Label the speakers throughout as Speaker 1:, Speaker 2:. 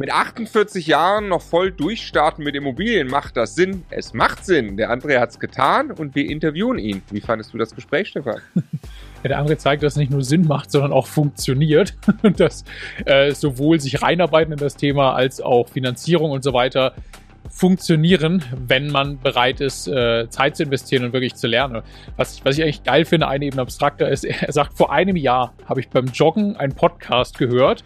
Speaker 1: Mit 48 Jahren noch voll durchstarten mit Immobilien, macht das Sinn? Es macht Sinn. Der André hat es getan und wir interviewen ihn. Wie fandest du das Gespräch, Stefan?
Speaker 2: Ja, der André zeigt, dass es nicht nur Sinn macht, sondern auch funktioniert. Und dass äh, sowohl sich reinarbeiten in das Thema als auch Finanzierung und so weiter funktionieren, wenn man bereit ist, äh, Zeit zu investieren und wirklich zu lernen. Was, was ich eigentlich geil finde, eine Ebene abstrakter ist, er sagt, vor einem Jahr habe ich beim Joggen einen Podcast gehört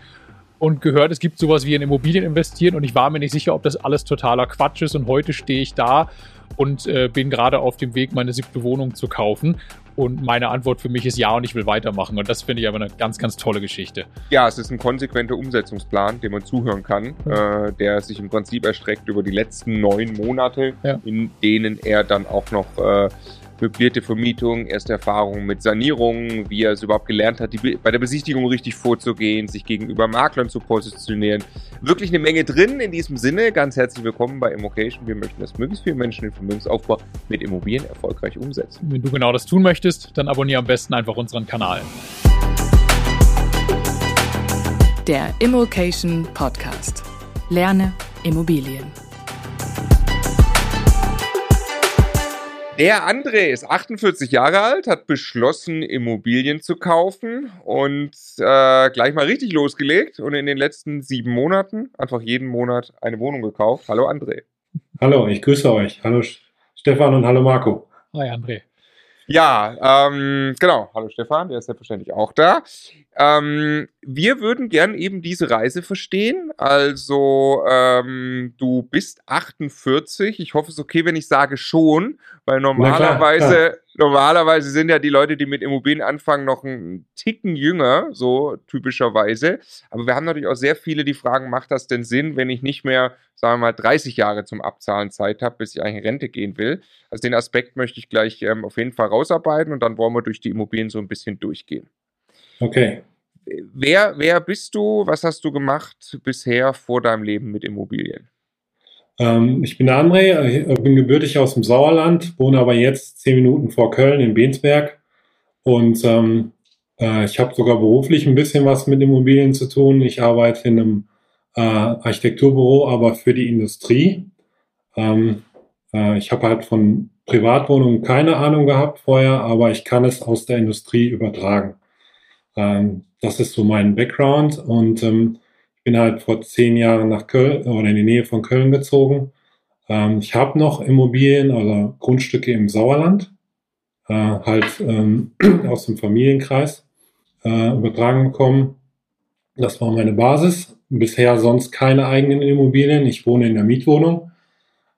Speaker 2: und gehört, es gibt sowas wie in Immobilien investieren und ich war mir nicht sicher, ob das alles totaler Quatsch ist und heute stehe ich da und äh, bin gerade auf dem Weg, meine siebte Wohnung zu kaufen. Und meine Antwort für mich ist ja und ich will weitermachen. Und das finde ich aber eine ganz, ganz tolle Geschichte.
Speaker 1: Ja, es ist ein konsequenter Umsetzungsplan, dem man zuhören kann, ja. äh, der sich im Prinzip erstreckt über die letzten neun Monate, ja. in denen er dann auch noch äh, möblierte Vermietung, erste Erfahrungen mit Sanierungen, wie er es überhaupt gelernt hat, die, bei der Besichtigung richtig vorzugehen, sich gegenüber Maklern zu positionieren. Wirklich eine Menge drin in diesem Sinne. Ganz herzlich willkommen bei Immocation. Wir möchten, dass möglichst viele Menschen den Vermögensaufbau mit Immobilien erfolgreich umsetzen.
Speaker 2: Wenn du genau das tun möchtest, dann abonniere am besten einfach unseren Kanal.
Speaker 3: Der Immocation Podcast. Lerne Immobilien.
Speaker 1: Der André ist 48 Jahre alt, hat beschlossen, Immobilien zu kaufen und äh, gleich mal richtig losgelegt und in den letzten sieben Monaten einfach jeden Monat eine Wohnung gekauft. Hallo André.
Speaker 4: Hallo, ich grüße euch. Hallo Stefan und hallo Marco.
Speaker 2: Hi André.
Speaker 1: Ja, ähm, genau. Hallo Stefan, der ist selbstverständlich auch da. Ähm, wir würden gern eben diese Reise verstehen. Also, ähm, du bist 48. Ich hoffe, es ist okay, wenn ich sage schon, weil normalerweise, klar, klar. normalerweise sind ja die Leute, die mit Immobilien anfangen, noch einen Ticken jünger, so typischerweise. Aber wir haben natürlich auch sehr viele, die fragen, macht das denn Sinn, wenn ich nicht mehr, sagen wir mal, 30 Jahre zum Abzahlen Zeit habe, bis ich eigentlich in Rente gehen will? Also den Aspekt möchte ich gleich ähm, auf jeden Fall rausarbeiten und dann wollen wir durch die Immobilien so ein bisschen durchgehen.
Speaker 4: Okay.
Speaker 1: Wer, wer bist du? Was hast du gemacht bisher vor deinem Leben mit Immobilien?
Speaker 4: Ähm, ich bin der André, ich bin gebürtig aus dem Sauerland, wohne aber jetzt zehn Minuten vor Köln in Bensberg. Und ähm, äh, ich habe sogar beruflich ein bisschen was mit Immobilien zu tun. Ich arbeite in einem äh, Architekturbüro, aber für die Industrie. Ähm, äh, ich habe halt von Privatwohnungen keine Ahnung gehabt vorher, aber ich kann es aus der Industrie übertragen. Ähm, das ist so mein Background und ähm, ich bin halt vor zehn Jahren nach Köln oder in die Nähe von Köln gezogen. Ähm, ich habe noch Immobilien oder Grundstücke im Sauerland, äh, halt ähm, aus dem Familienkreis äh, übertragen bekommen. Das war meine Basis. Bisher sonst keine eigenen Immobilien. Ich wohne in der Mietwohnung.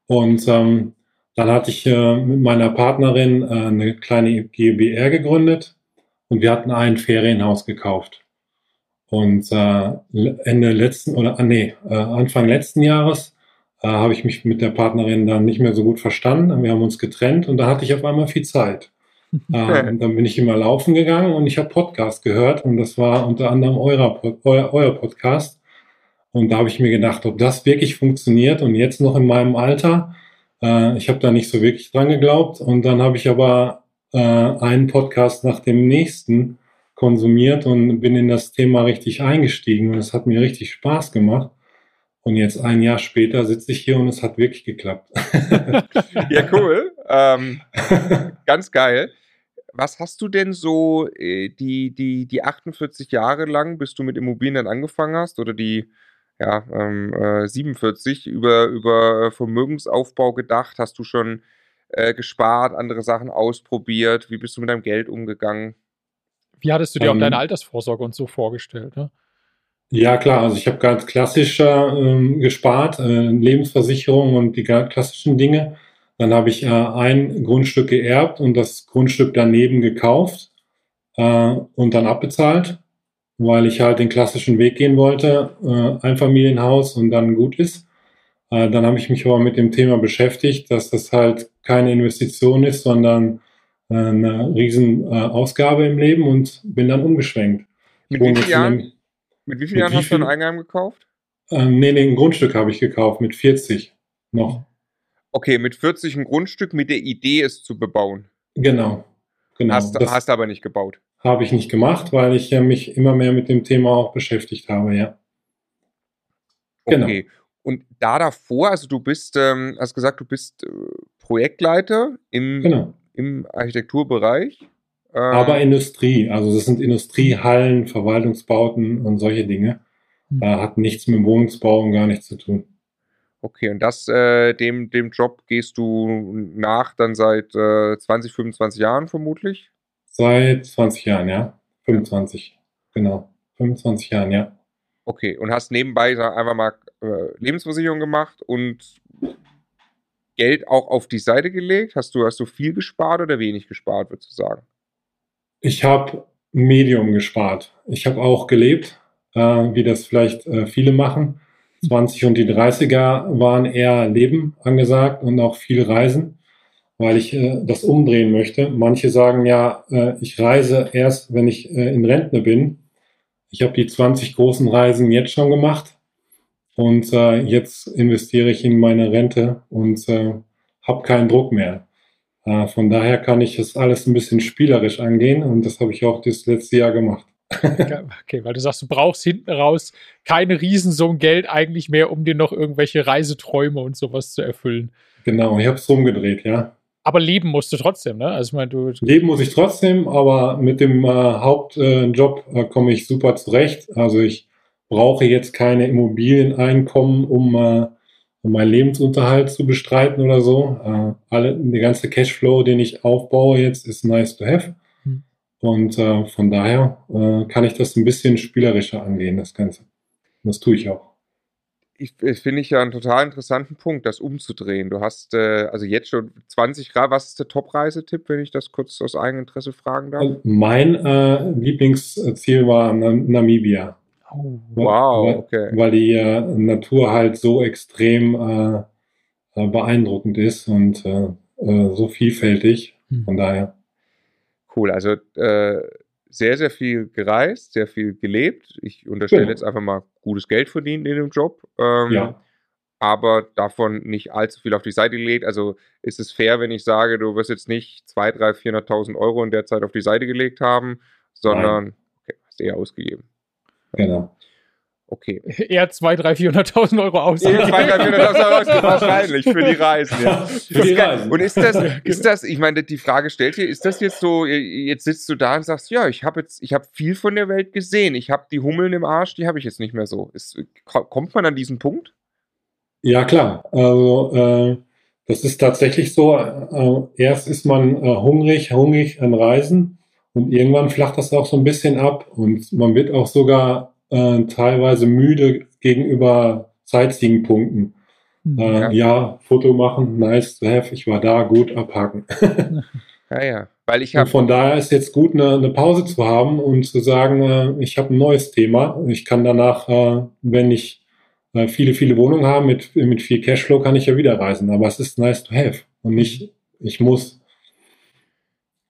Speaker 4: Und ähm, dann hatte ich äh, mit meiner Partnerin äh, eine kleine GBR gegründet und wir hatten ein Ferienhaus gekauft. Und äh, Ende letzten oder ah, nee, äh, Anfang letzten Jahres äh, habe ich mich mit der Partnerin dann nicht mehr so gut verstanden. Wir haben uns getrennt und da hatte ich auf einmal viel Zeit. äh, und dann bin ich immer laufen gegangen und ich habe Podcast gehört und das war unter anderem euer, euer, euer Podcast. Und da habe ich mir gedacht, ob das wirklich funktioniert und jetzt noch in meinem Alter. Äh, ich habe da nicht so wirklich dran geglaubt und dann habe ich aber äh, einen Podcast nach dem nächsten konsumiert und bin in das Thema richtig eingestiegen und es hat mir richtig Spaß gemacht. Und jetzt ein Jahr später sitze ich hier und es hat wirklich geklappt.
Speaker 1: ja, cool. Ähm, ganz geil. Was hast du denn so äh, die, die, die 48 Jahre lang, bis du mit Immobilien dann angefangen hast, oder die ja, ähm, äh, 47 über, über Vermögensaufbau gedacht? Hast du schon äh, gespart, andere Sachen ausprobiert? Wie bist du mit deinem Geld umgegangen?
Speaker 2: Wie hattest du dir ähm, auch deine Altersvorsorge und so vorgestellt? Ne?
Speaker 4: Ja, klar. Also ich habe ganz klassisch äh, gespart, äh, Lebensversicherung und die klassischen Dinge. Dann habe ich äh, ein Grundstück geerbt und das Grundstück daneben gekauft äh, und dann abbezahlt, weil ich halt den klassischen Weg gehen wollte. Äh, Einfamilienhaus und dann gut ist. Äh, dann habe ich mich aber mit dem Thema beschäftigt, dass das halt keine Investition ist, sondern äh, eine riesen äh, Ausgabe im Leben und bin dann umgeschwenkt.
Speaker 1: Mit wie, vielen Jahren, mit wie vielen Jahren hast du ein Eigenheim gekauft?
Speaker 4: Ähm, nee, nee, ein Grundstück habe ich gekauft, mit 40 noch.
Speaker 1: Okay, mit 40 ein Grundstück mit der Idee, es zu bebauen.
Speaker 4: Genau. genau.
Speaker 1: Hast, hast aber nicht gebaut.
Speaker 4: Habe ich nicht gemacht, weil ich mich immer mehr mit dem Thema auch beschäftigt habe, ja. Genau.
Speaker 1: Okay. Und da davor, also du bist, ähm, hast gesagt, du bist äh, Projektleiter im,
Speaker 4: Genau.
Speaker 1: im Architekturbereich. Ähm,
Speaker 4: Aber Industrie, also das sind Industriehallen, Verwaltungsbauten und solche Dinge.
Speaker 2: Hm.
Speaker 4: Äh, hat nichts mit dem Wohnungsbau und gar nichts zu tun.
Speaker 1: Okay, und das, äh, dem, dem Job gehst du nach dann seit äh, 20, 25 Jahren vermutlich?
Speaker 4: Seit 20 Jahren, ja. 25, genau. 25 Jahren, ja.
Speaker 1: Okay, und hast nebenbei einfach mal äh, Lebensversicherung gemacht und Geld auch auf die Seite gelegt? Hast du, hast du viel gespart oder wenig gespart, würdest du sagen?
Speaker 4: Ich habe Medium gespart. Ich habe auch gelebt, äh, wie das vielleicht äh, viele machen. 20 und die 30er waren eher Leben angesagt und auch viel Reisen, weil ich äh, das umdrehen möchte. Manche sagen ja, äh, ich reise erst, wenn ich äh, in Rentner bin. Ich habe die 20 großen Reisen jetzt schon gemacht und äh, jetzt investiere ich in meine Rente und äh, habe keinen Druck mehr. Äh, von daher kann ich das alles ein bisschen spielerisch angehen und das habe ich auch das letzte Jahr gemacht.
Speaker 2: Okay, weil du sagst, du brauchst hinten raus keine Riesensummen Geld eigentlich mehr, um dir noch irgendwelche Reiseträume und sowas zu erfüllen.
Speaker 4: Genau, ich habe es rumgedreht, ja.
Speaker 2: Aber leben musst du trotzdem, ne? Also ich meine, du.
Speaker 4: Leben muss ich trotzdem, aber mit dem äh, Hauptjob äh, komme ich super zurecht. Also ich brauche jetzt keine Immobilieneinkommen, um, äh, um meinen Lebensunterhalt zu bestreiten oder so. Äh, alle, der ganze Cashflow, den ich aufbaue jetzt, ist nice to have.
Speaker 2: Hm.
Speaker 4: Und äh, von daher äh, kann ich das ein bisschen spielerischer angehen, das Ganze. Und das tue ich auch.
Speaker 1: Ich, finde ich ja einen total interessanten Punkt, das umzudrehen. Du hast äh, also jetzt schon 20 Grad. Was ist der Top-Reisetipp, wenn ich das kurz aus eigenem Interesse fragen darf?
Speaker 4: Und mein äh, Lieblingsziel war Nam Namibia.
Speaker 2: Oh,
Speaker 1: Wow,
Speaker 4: weil,
Speaker 1: okay.
Speaker 4: Weil die äh, Natur halt so extrem äh, äh, beeindruckend ist und äh, äh, so vielfältig.
Speaker 2: Hm.
Speaker 4: Von daher.
Speaker 1: Cool. Also äh, sehr, sehr viel gereist, sehr viel gelebt. Ich unterstelle
Speaker 4: Genau.
Speaker 1: jetzt einfach mal gutes Geld verdient in dem Job. Ähm,
Speaker 4: Ja.
Speaker 1: aber davon nicht allzu viel auf die Seite gelegt. Also ist es fair, wenn ich sage, du wirst jetzt nicht 200.000, 300.000, 400.000 Euro in der Zeit auf die Seite gelegt haben, sondern okay, hast eher ausgegeben.
Speaker 4: Genau.
Speaker 1: Okay.
Speaker 2: eher 200.000, 300.000, 400.000 Euro aus.
Speaker 1: Ja, 200.000, 300.000 Euro ausgegeben, wahrscheinlich für die Reisen. Ja.
Speaker 4: Für die Reisen.
Speaker 1: Und ist das, ist das, ich meine, die Frage stellt hier, ist das jetzt so, jetzt sitzt du da und sagst, ja, ich habe jetzt, ich habe viel von der Welt gesehen, ich habe die Hummeln im Arsch, die habe ich jetzt nicht mehr so. Ist, kommt man an diesen Punkt?
Speaker 4: Ja, klar. Also äh, das ist tatsächlich so. Äh, erst ist man äh, hungrig, hungrig an Reisen und irgendwann flacht das auch so ein bisschen ab und man wird auch sogar äh, teilweise müde gegenüber Sightseeing-Punkten.
Speaker 2: Hm.
Speaker 4: Äh,
Speaker 1: Ja.
Speaker 4: ja. Foto machen, nice to have, ich war da, gut, abhaken.
Speaker 1: Ja, ja. Weil ich
Speaker 4: Und
Speaker 1: habe,
Speaker 4: von daher ist jetzt gut, eine, eine Pause zu haben und zu sagen, äh, ich habe ein neues Thema. Ich kann danach, äh, wenn ich äh, viele, viele Wohnungen habe mit, mit viel Cashflow, kann ich ja wieder reisen. Aber es ist nice to have und nicht, ich muss.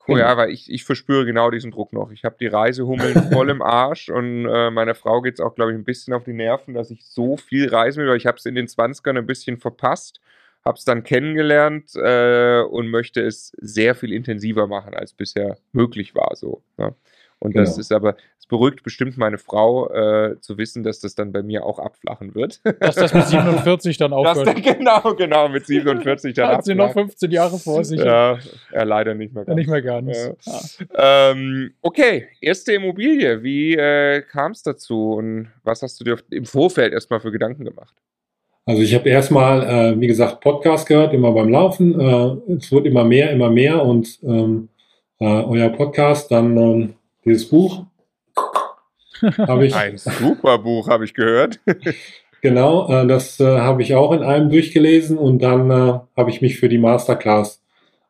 Speaker 1: Cool, ja, weil ich, ich verspüre genau diesen Druck noch. Ich habe die Reisehummeln voll im Arsch und äh, meiner Frau geht es auch, glaube ich, ein bisschen auf die Nerven, dass ich so viel reisen will, weil ich habe es in den 20ern ein bisschen verpasst, habe es dann kennengelernt äh, und möchte es sehr viel intensiver machen, als bisher möglich war. So, ne? Und das
Speaker 4: Genau.
Speaker 1: ist aber, es beruhigt bestimmt meine Frau äh, zu wissen, dass das dann bei mir auch abflachen wird.
Speaker 2: Dass das mit 47 dann
Speaker 1: Das
Speaker 2: aufhört.
Speaker 1: dann, genau, genau, mit 47 dann
Speaker 2: Hat sie noch
Speaker 1: abflacht.
Speaker 2: 15 Jahre vor sich.
Speaker 1: Ja, ja, leider nicht mehr.
Speaker 2: Ja, nicht mehr
Speaker 1: ganz.
Speaker 2: ganz.
Speaker 1: Ja.
Speaker 2: Ah.
Speaker 1: Ähm, okay, erste Immobilie. Wie äh, kam es dazu und was hast du dir im Vorfeld erstmal für Gedanken gemacht?
Speaker 4: Also ich habe erstmal, äh, wie gesagt, Podcast gehört, immer beim Laufen. Äh, es wird immer mehr, immer mehr und ähm, äh, euer Podcast, dann ähm, dieses Buch habe ich.
Speaker 1: Ein super Buch, habe ich gehört.
Speaker 4: Genau, äh, das äh, habe ich auch in einem durchgelesen und dann äh, habe ich mich für die Masterclass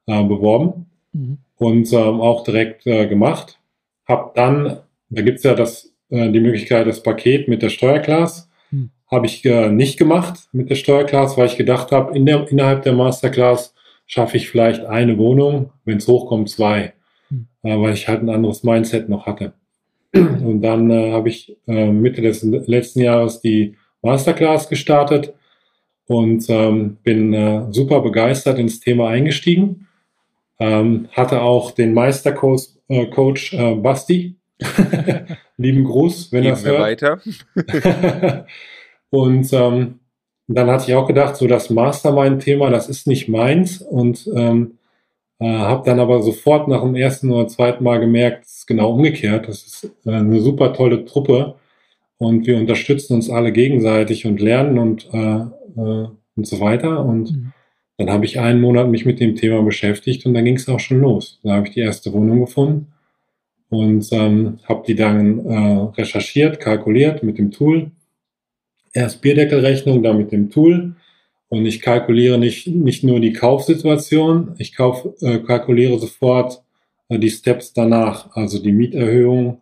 Speaker 4: äh, beworben
Speaker 2: Mhm.
Speaker 4: und ähm, auch direkt äh, gemacht. Hab dann, da gibt's ja das, äh, die Möglichkeit, das Paket mit der Steuerclass.
Speaker 2: Hm.
Speaker 4: Habe ich äh, nicht gemacht mit der Steuerclass, weil ich gedacht habe, in der, innerhalb der Masterclass schaffe ich vielleicht eine Wohnung, wenn es hochkommt, zwei, weil ich halt ein anderes Mindset noch hatte. Und dann äh, habe ich äh, Mitte des letzten Jahres die Masterclass gestartet und ähm, bin äh, super begeistert ins Thema eingestiegen. Ähm, hatte auch den Meistercoach äh, Coach, äh, Basti. Lieben Gruß, wenn er es
Speaker 1: wir
Speaker 4: hört.
Speaker 1: weiter.
Speaker 4: Und ähm, dann hatte ich auch gedacht, so das Mastermind-Thema, das ist nicht meins. Und ähm, äh, habe dann aber sofort nach dem ersten oder zweiten Mal gemerkt, es ist genau umgekehrt. Das ist äh, eine super tolle Truppe und wir unterstützen uns alle gegenseitig und lernen und, äh, äh, und so weiter. Und mhm. dann habe ich einen Monat mich mit dem Thema beschäftigt und dann ging es auch schon los. Da habe ich die erste Wohnung gefunden und ähm, habe die dann äh, recherchiert, kalkuliert mit dem Tool. Erst Bierdeckelrechnung, dann mit dem Tool. Und ich kalkuliere nicht, nicht nur die Kaufsituation, ich kauf, äh, kalkuliere sofort äh, die Steps danach, also die Mieterhöhung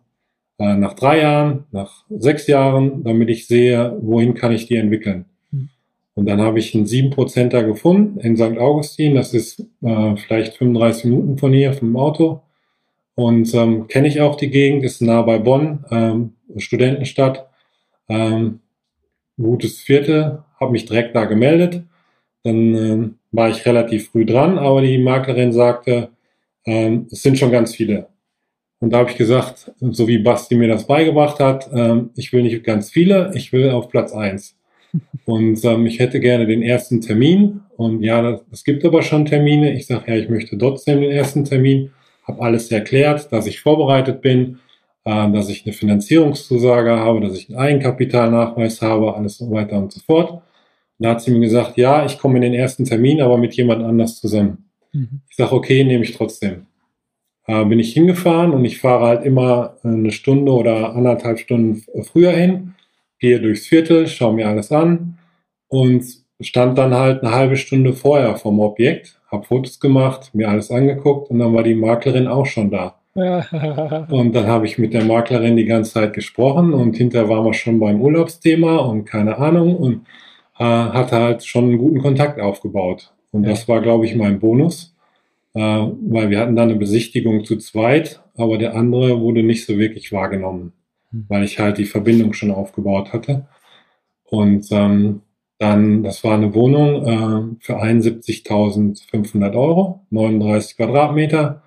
Speaker 4: äh, nach drei Jahren, nach sechs Jahren, damit ich sehe, wohin kann ich die entwickeln. Mhm. Und dann habe ich einen 7%er gefunden in St. Augustin, das ist äh, vielleicht 35 Minuten von hier, vom Auto. Und ähm, kenne ich auch die Gegend, ist nah bei Bonn, ähm, Studentenstadt. Ähm, gutes Viertel, habe mich direkt da gemeldet. Dann äh, war ich relativ früh dran, aber die Maklerin sagte, äh, es sind schon ganz viele. Und da habe ich gesagt, so wie Basti mir das beigebracht hat, äh, ich will nicht ganz viele, ich will auf Platz eins. Und ähm, ich hätte gerne den ersten Termin. Und ja, es gibt aber schon Termine. Ich sage, ja, ich möchte trotzdem den ersten Termin. Habe alles erklärt, dass ich vorbereitet bin, äh, dass ich eine Finanzierungszusage habe, dass ich einen Eigenkapitalnachweis habe, alles so weiter und so fort. Und da hat sie mir gesagt, ja, ich komme in den ersten Termin, aber mit jemand anders zusammen. Mhm. Ich sage, okay, nehme ich trotzdem. Äh, bin ich hingefahren und ich fahre halt immer eine Stunde oder anderthalb Stunden früher hin, gehe durchs Viertel, schaue mir alles an und stand dann halt eine halbe Stunde vorher vom Objekt, habe Fotos gemacht, mir alles angeguckt und dann war die Maklerin auch schon da und dann habe ich mit der Maklerin die ganze Zeit gesprochen und hinterher waren wir schon beim Urlaubsthema und keine Ahnung und äh, hatte halt schon einen guten Kontakt aufgebaut. Und ja. das war, glaube ich, mein Bonus, äh, weil wir hatten dann eine Besichtigung zu zweit, aber der andere wurde nicht so wirklich wahrgenommen, hm. weil ich halt die Verbindung schon aufgebaut hatte. Und ähm, dann, das war eine Wohnung äh, für 71.500 Euro, 39 Quadratmeter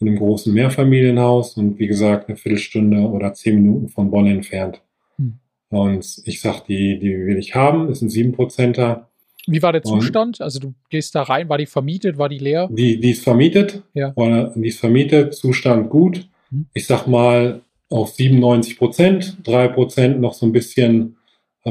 Speaker 4: in einem großen Mehrfamilienhaus und wie gesagt eine Viertelstunde oder zehn Minuten von Bonn entfernt. Hm. Und ich sag, die, die will ich haben, ist ein 7%er.
Speaker 2: Wie war der Zustand? Und also du gehst da rein, war die vermietet, war die leer?
Speaker 4: Die, die ist vermietet. Ja. Oder, die ist vermietet, Zustand gut. Hm. Ich sag mal auf 97 Prozent, 3 Prozent noch so ein bisschen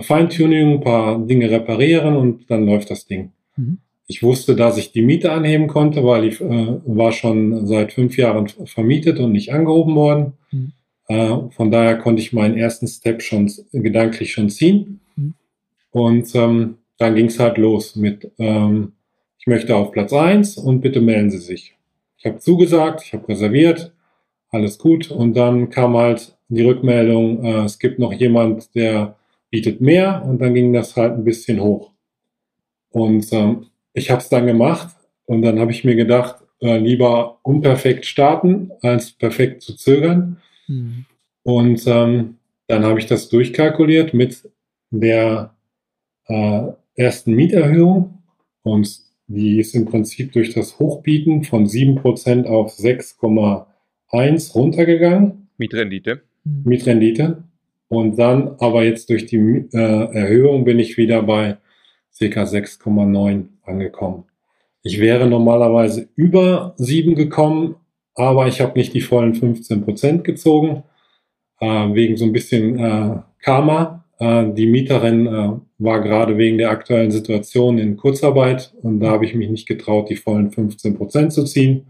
Speaker 4: Feintuning, ein paar Dinge reparieren und dann läuft das Ding. Mhm. Ich wusste, dass ich die Miete anheben konnte, weil ich äh, war schon seit fünf Jahren vermietet und nicht angehoben worden. Mhm. Äh, von daher konnte ich meinen ersten Step schon gedanklich schon ziehen. Mhm. Und ähm, dann ging es halt los mit, ähm, ich möchte auf Platz eins und bitte melden Sie sich. Ich habe zugesagt, ich habe reserviert, alles gut. Und dann kam halt die Rückmeldung, äh, es gibt noch jemand, der bietet mehr und dann ging das halt ein bisschen hoch. Und ähm, ich habe es dann gemacht und dann habe ich mir gedacht, äh, lieber unperfekt starten, als perfekt zu zögern. Mhm. Und ähm, dann habe ich das durchkalkuliert mit der äh, ersten Mieterhöhung und die ist im Prinzip durch das Hochbieten von 7% auf 6,1 runtergegangen.
Speaker 1: Mietrendite.
Speaker 4: Mhm. Mietrendite. Und dann aber jetzt durch die äh, Erhöhung bin ich wieder bei ca. 6,9 angekommen. Ich wäre normalerweise über 7 gekommen, aber ich habe nicht die vollen 15 Prozent gezogen, äh, wegen so ein bisschen äh, Karma. Äh, die Mieterin äh, war gerade wegen der aktuellen Situation in Kurzarbeit und da habe ich mich nicht getraut, die vollen 15 Prozent zu ziehen.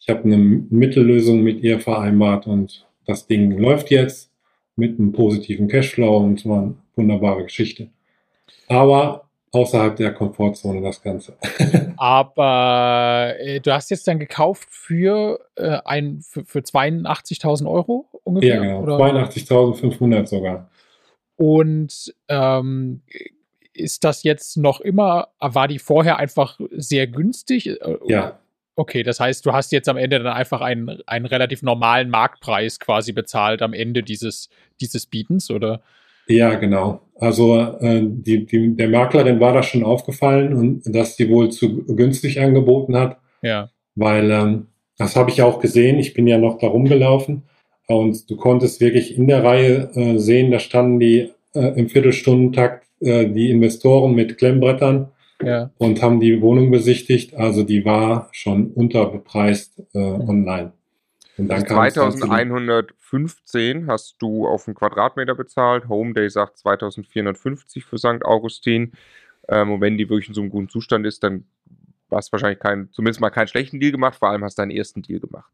Speaker 4: Ich habe eine Mittellösung mit ihr vereinbart und das Ding läuft jetzt mit einem positiven Cashflow und es war eine wunderbare Geschichte. Aber außerhalb der Komfortzone das Ganze.
Speaker 2: Aber äh, du hast jetzt dann gekauft für, äh, ein, für, für 82.000 Euro ungefähr?
Speaker 4: Ja, genau. 82.500 sogar.
Speaker 2: Und ähm, ist das jetzt noch immer, war die vorher einfach sehr günstig?
Speaker 4: Äh, ja.
Speaker 2: Okay, das heißt, du hast jetzt am Ende dann einfach einen, einen relativ normalen Marktpreis quasi bezahlt am Ende dieses, dieses Bietens, oder?
Speaker 4: Ja, genau. Also äh, die, die, der Maklerin war das schon aufgefallen und dass die wohl zu günstig angeboten hat.
Speaker 2: Ja.
Speaker 4: Weil ähm, das habe ich auch gesehen. Ich bin ja noch da rumgelaufen und du konntest wirklich in der Reihe äh, sehen, da standen die äh, im Viertelstundentakt äh, die Investoren mit Klemmbrettern
Speaker 2: Ja.
Speaker 4: und haben die Wohnung besichtigt. Also die war schon unterbepreist äh, online. Und dann kam es dann zu dem-
Speaker 1: 2115 hast du auf einen Quadratmeter bezahlt. Homeday sagt 2450 für St. Augustin. Ähm, und wenn die wirklich in so einem guten Zustand ist, dann hast du wahrscheinlich keinen, zumindest mal keinen schlechten Deal gemacht. Vor allem hast du deinen ersten Deal gemacht.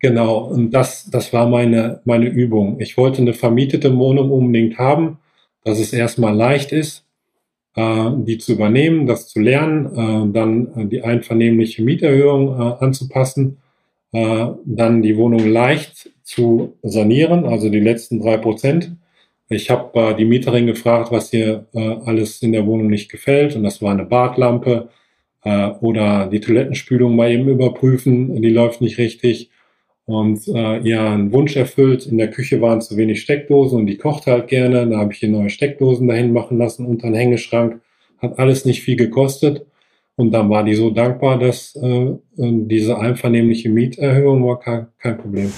Speaker 4: Genau, und das, das war meine, meine Übung. Ich wollte eine vermietete Wohnung unbedingt haben, dass es erstmal leicht ist, äh, die zu übernehmen, das zu lernen, äh, dann äh, die einvernehmliche Mieterhöhung äh, anzupassen, äh, dann die Wohnung leicht zu sanieren, also die letzten drei Prozent. Ich habe äh, die Mieterin gefragt, was ihr äh, alles in der Wohnung nicht gefällt, und das war eine Badlampe äh, oder die Toilettenspülung mal eben überprüfen, die läuft nicht richtig und äh, ihr einen Wunsch erfüllt. In der Küche waren zu wenig Steckdosen und die kocht halt gerne. Da habe ich ihr neue Steckdosen dahin machen lassen unter einen Hängeschrank. Hat alles nicht viel gekostet. Und dann war die so dankbar, dass äh, diese einvernehmliche Mieterhöhung war kein, kein Problem.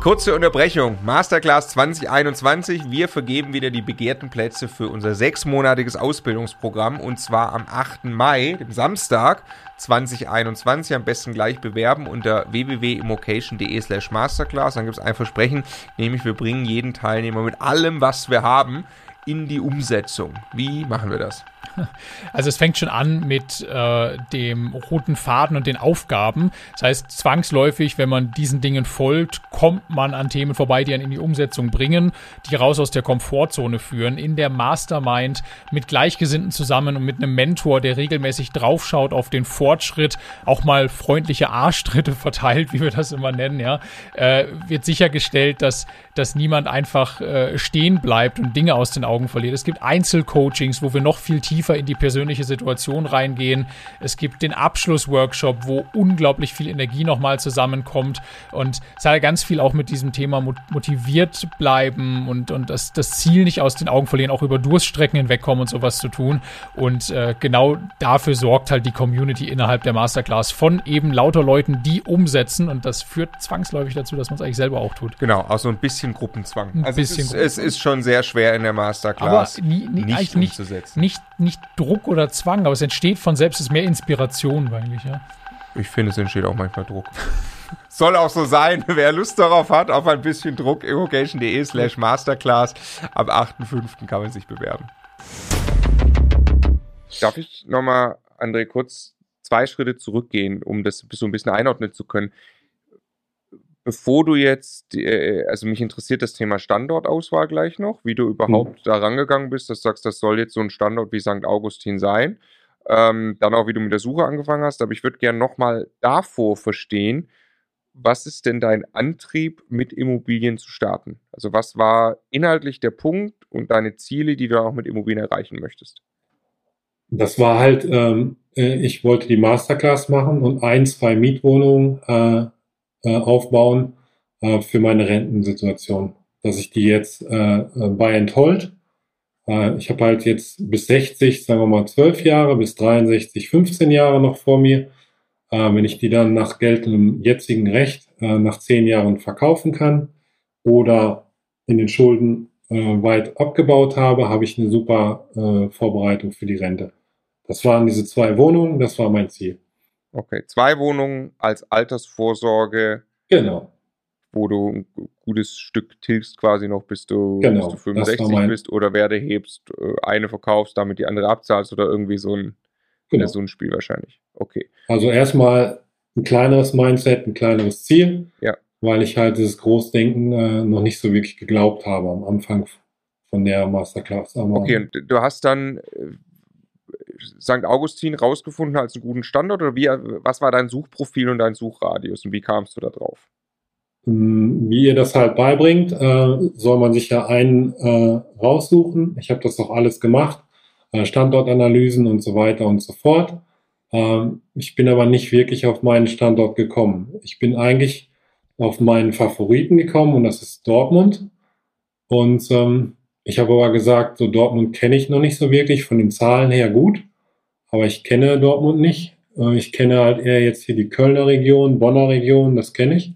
Speaker 1: Kurze Unterbrechung. Masterclass 2021. Wir vergeben wieder die begehrten Plätze für unser sechsmonatiges Ausbildungsprogramm und zwar am 8. Mai, dem Samstag 2021. Am besten gleich bewerben unter www.immocation.de slash masterclass. Dann gibt es ein Versprechen, nämlich wir bringen jeden Teilnehmer mit allem, was wir haben, in die Umsetzung. Wie machen wir das?
Speaker 2: Also es fängt schon an mit äh, dem roten Faden und den Aufgaben. Das heißt, zwangsläufig, wenn man diesen Dingen folgt, kommt man an Themen vorbei, die einen in die Umsetzung bringen, die raus aus der Komfortzone führen, in der Mastermind mit Gleichgesinnten zusammen und mit einem Mentor, der regelmäßig draufschaut auf den Fortschritt, auch mal freundliche Arschtritte verteilt, wie wir das immer nennen, ja, äh, wird sichergestellt, dass, dass niemand einfach äh, stehen bleibt und Dinge aus den Augen verliert. Es gibt Einzelcoachings, wo wir noch viel tiefer in die persönliche Situation reingehen. Es gibt den Abschlussworkshop, wo unglaublich viel Energie nochmal zusammenkommt und es hat ganz viel auch mit diesem Thema mot- motiviert bleiben und, und das, das Ziel nicht aus den Augen verlieren, auch über Durststrecken hinwegkommen und sowas zu tun. Und äh, genau dafür sorgt halt die Community innerhalb der Masterclass von eben lauter Leuten, die umsetzen und das führt zwangsläufig dazu, dass man es eigentlich selber auch tut.
Speaker 1: Genau, auch so ein bisschen Gruppenzwang.
Speaker 2: Ein
Speaker 1: also
Speaker 2: bisschen
Speaker 1: es, ist, es ist schon sehr schwer in der
Speaker 2: Aber
Speaker 1: Masterclass
Speaker 2: nie, nie,
Speaker 1: nicht
Speaker 2: eigentlich nicht,
Speaker 1: umzusetzen.
Speaker 2: nicht, nicht Druck oder Zwang, aber es entsteht von selbst, es ist mehr Inspiration eigentlich, ja.
Speaker 1: Ich finde, es entsteht auch manchmal Druck. Soll auch so sein. Wer Lust darauf hat, auf ein bisschen Druck, evocation.de slash masterclass. Am 8.5. kann man sich bewerben. Darf ich nochmal, André, kurz zwei Schritte zurückgehen, um das so ein bisschen einordnen zu können? Bevor du jetzt, äh, also mich interessiert das Thema Standortauswahl gleich noch, wie du überhaupt da rangegangen bist, dass du sagst, das soll jetzt so ein Standort wie St. Augustin sein. Ähm, dann auch, wie du mit der Suche angefangen hast. Aber ich würde gerne nochmal davor verstehen, was ist denn dein Antrieb, mit Immobilien zu starten? Also was war inhaltlich der Punkt und deine Ziele, die du auch mit Immobilien erreichen möchtest?
Speaker 4: Das war halt, ähm, äh, ich wollte die Masterclass machen und ein, zwei Mietwohnungen äh, äh, aufbauen äh, für meine Rentensituation. Dass ich die jetzt äh, äh, buy and hold. Äh, ich habe halt jetzt bis 60, sagen wir mal 12 Jahre, bis 63, 15 Jahre noch vor mir. Äh, wenn ich die dann nach geltendem jetzigen Recht äh, nach 10 Jahren verkaufen kann oder in den Schulden äh, weit abgebaut habe, habe ich eine super äh, Vorbereitung für die Rente. Das waren diese zwei Wohnungen, das war mein Ziel.
Speaker 1: Okay, zwei Wohnungen als Altersvorsorge,
Speaker 4: Genau.
Speaker 1: wo du ein gutes Stück tilgst quasi noch, bis du,
Speaker 4: Genau,
Speaker 1: bis du
Speaker 4: das war
Speaker 1: 65
Speaker 4: mein-
Speaker 1: bist oder Werte hebst, äh, eine verkaufst, damit die andere abzahlst oder irgendwie so ein,
Speaker 4: genau.
Speaker 1: so ein Spiel wahrscheinlich. Okay.
Speaker 4: Also erstmal ein kleineres Mindset, ein kleineres Ziel,
Speaker 1: Ja.
Speaker 4: weil ich halt dieses Großdenken äh, noch nicht so wirklich geglaubt habe am Anfang von der Masterclass. Aber
Speaker 1: Okay, und du hast dann äh, St. Augustin rausgefunden als einen guten Standort oder wie, was war dein Suchprofil und dein Suchradius und wie kamst du da drauf?
Speaker 4: mh, wie ihr das halt beibringt, äh, soll man sich ja einen äh, raussuchen. Ich habe das auch alles gemacht, äh, Standortanalysen und so weiter und so fort. Ähm, ich bin aber nicht wirklich auf meinen Standort gekommen. Ich bin eigentlich auf meinen Favoriten gekommen und das ist Dortmund. Und ähm, ich habe aber gesagt, so Dortmund kenne ich noch nicht so wirklich, von den Zahlen her gut, aber ich kenne Dortmund nicht. Äh, ich kenne halt eher jetzt hier die Kölner Region, Bonner Region, das kenne ich.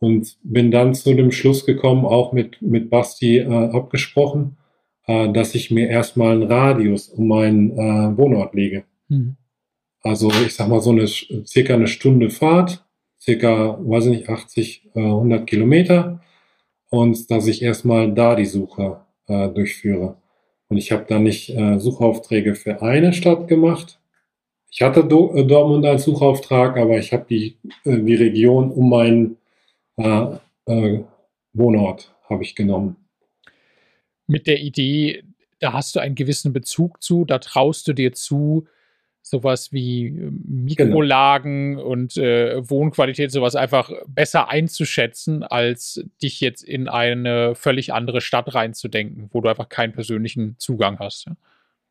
Speaker 4: Und bin dann zu dem Schluss gekommen, auch mit, mit Basti äh, abgesprochen, äh, dass ich mir erstmal einen Radius um meinen äh, Wohnort lege. Mhm. Also ich sag mal so eine circa eine Stunde Fahrt, circa, weiß ich nicht, 80, äh, 100 Kilometer und dass ich erstmal da die Suche äh, durchführe. Und ich habe da nicht äh, Suchaufträge für eine Stadt gemacht. Ich hatte Do äh, Dortmund als Suchauftrag, aber ich habe die, äh, die Region um meinen äh, äh, Wohnort habe ich genommen.
Speaker 2: Mit der Idee, da hast du einen gewissen Bezug zu, da traust du dir zu, sowas wie äh, genau. Mikrolagen genau. und äh, Wohnqualität, sowas einfach besser einzuschätzen, als dich jetzt in eine völlig andere Stadt reinzudenken, wo du einfach keinen persönlichen Zugang hast. Ja?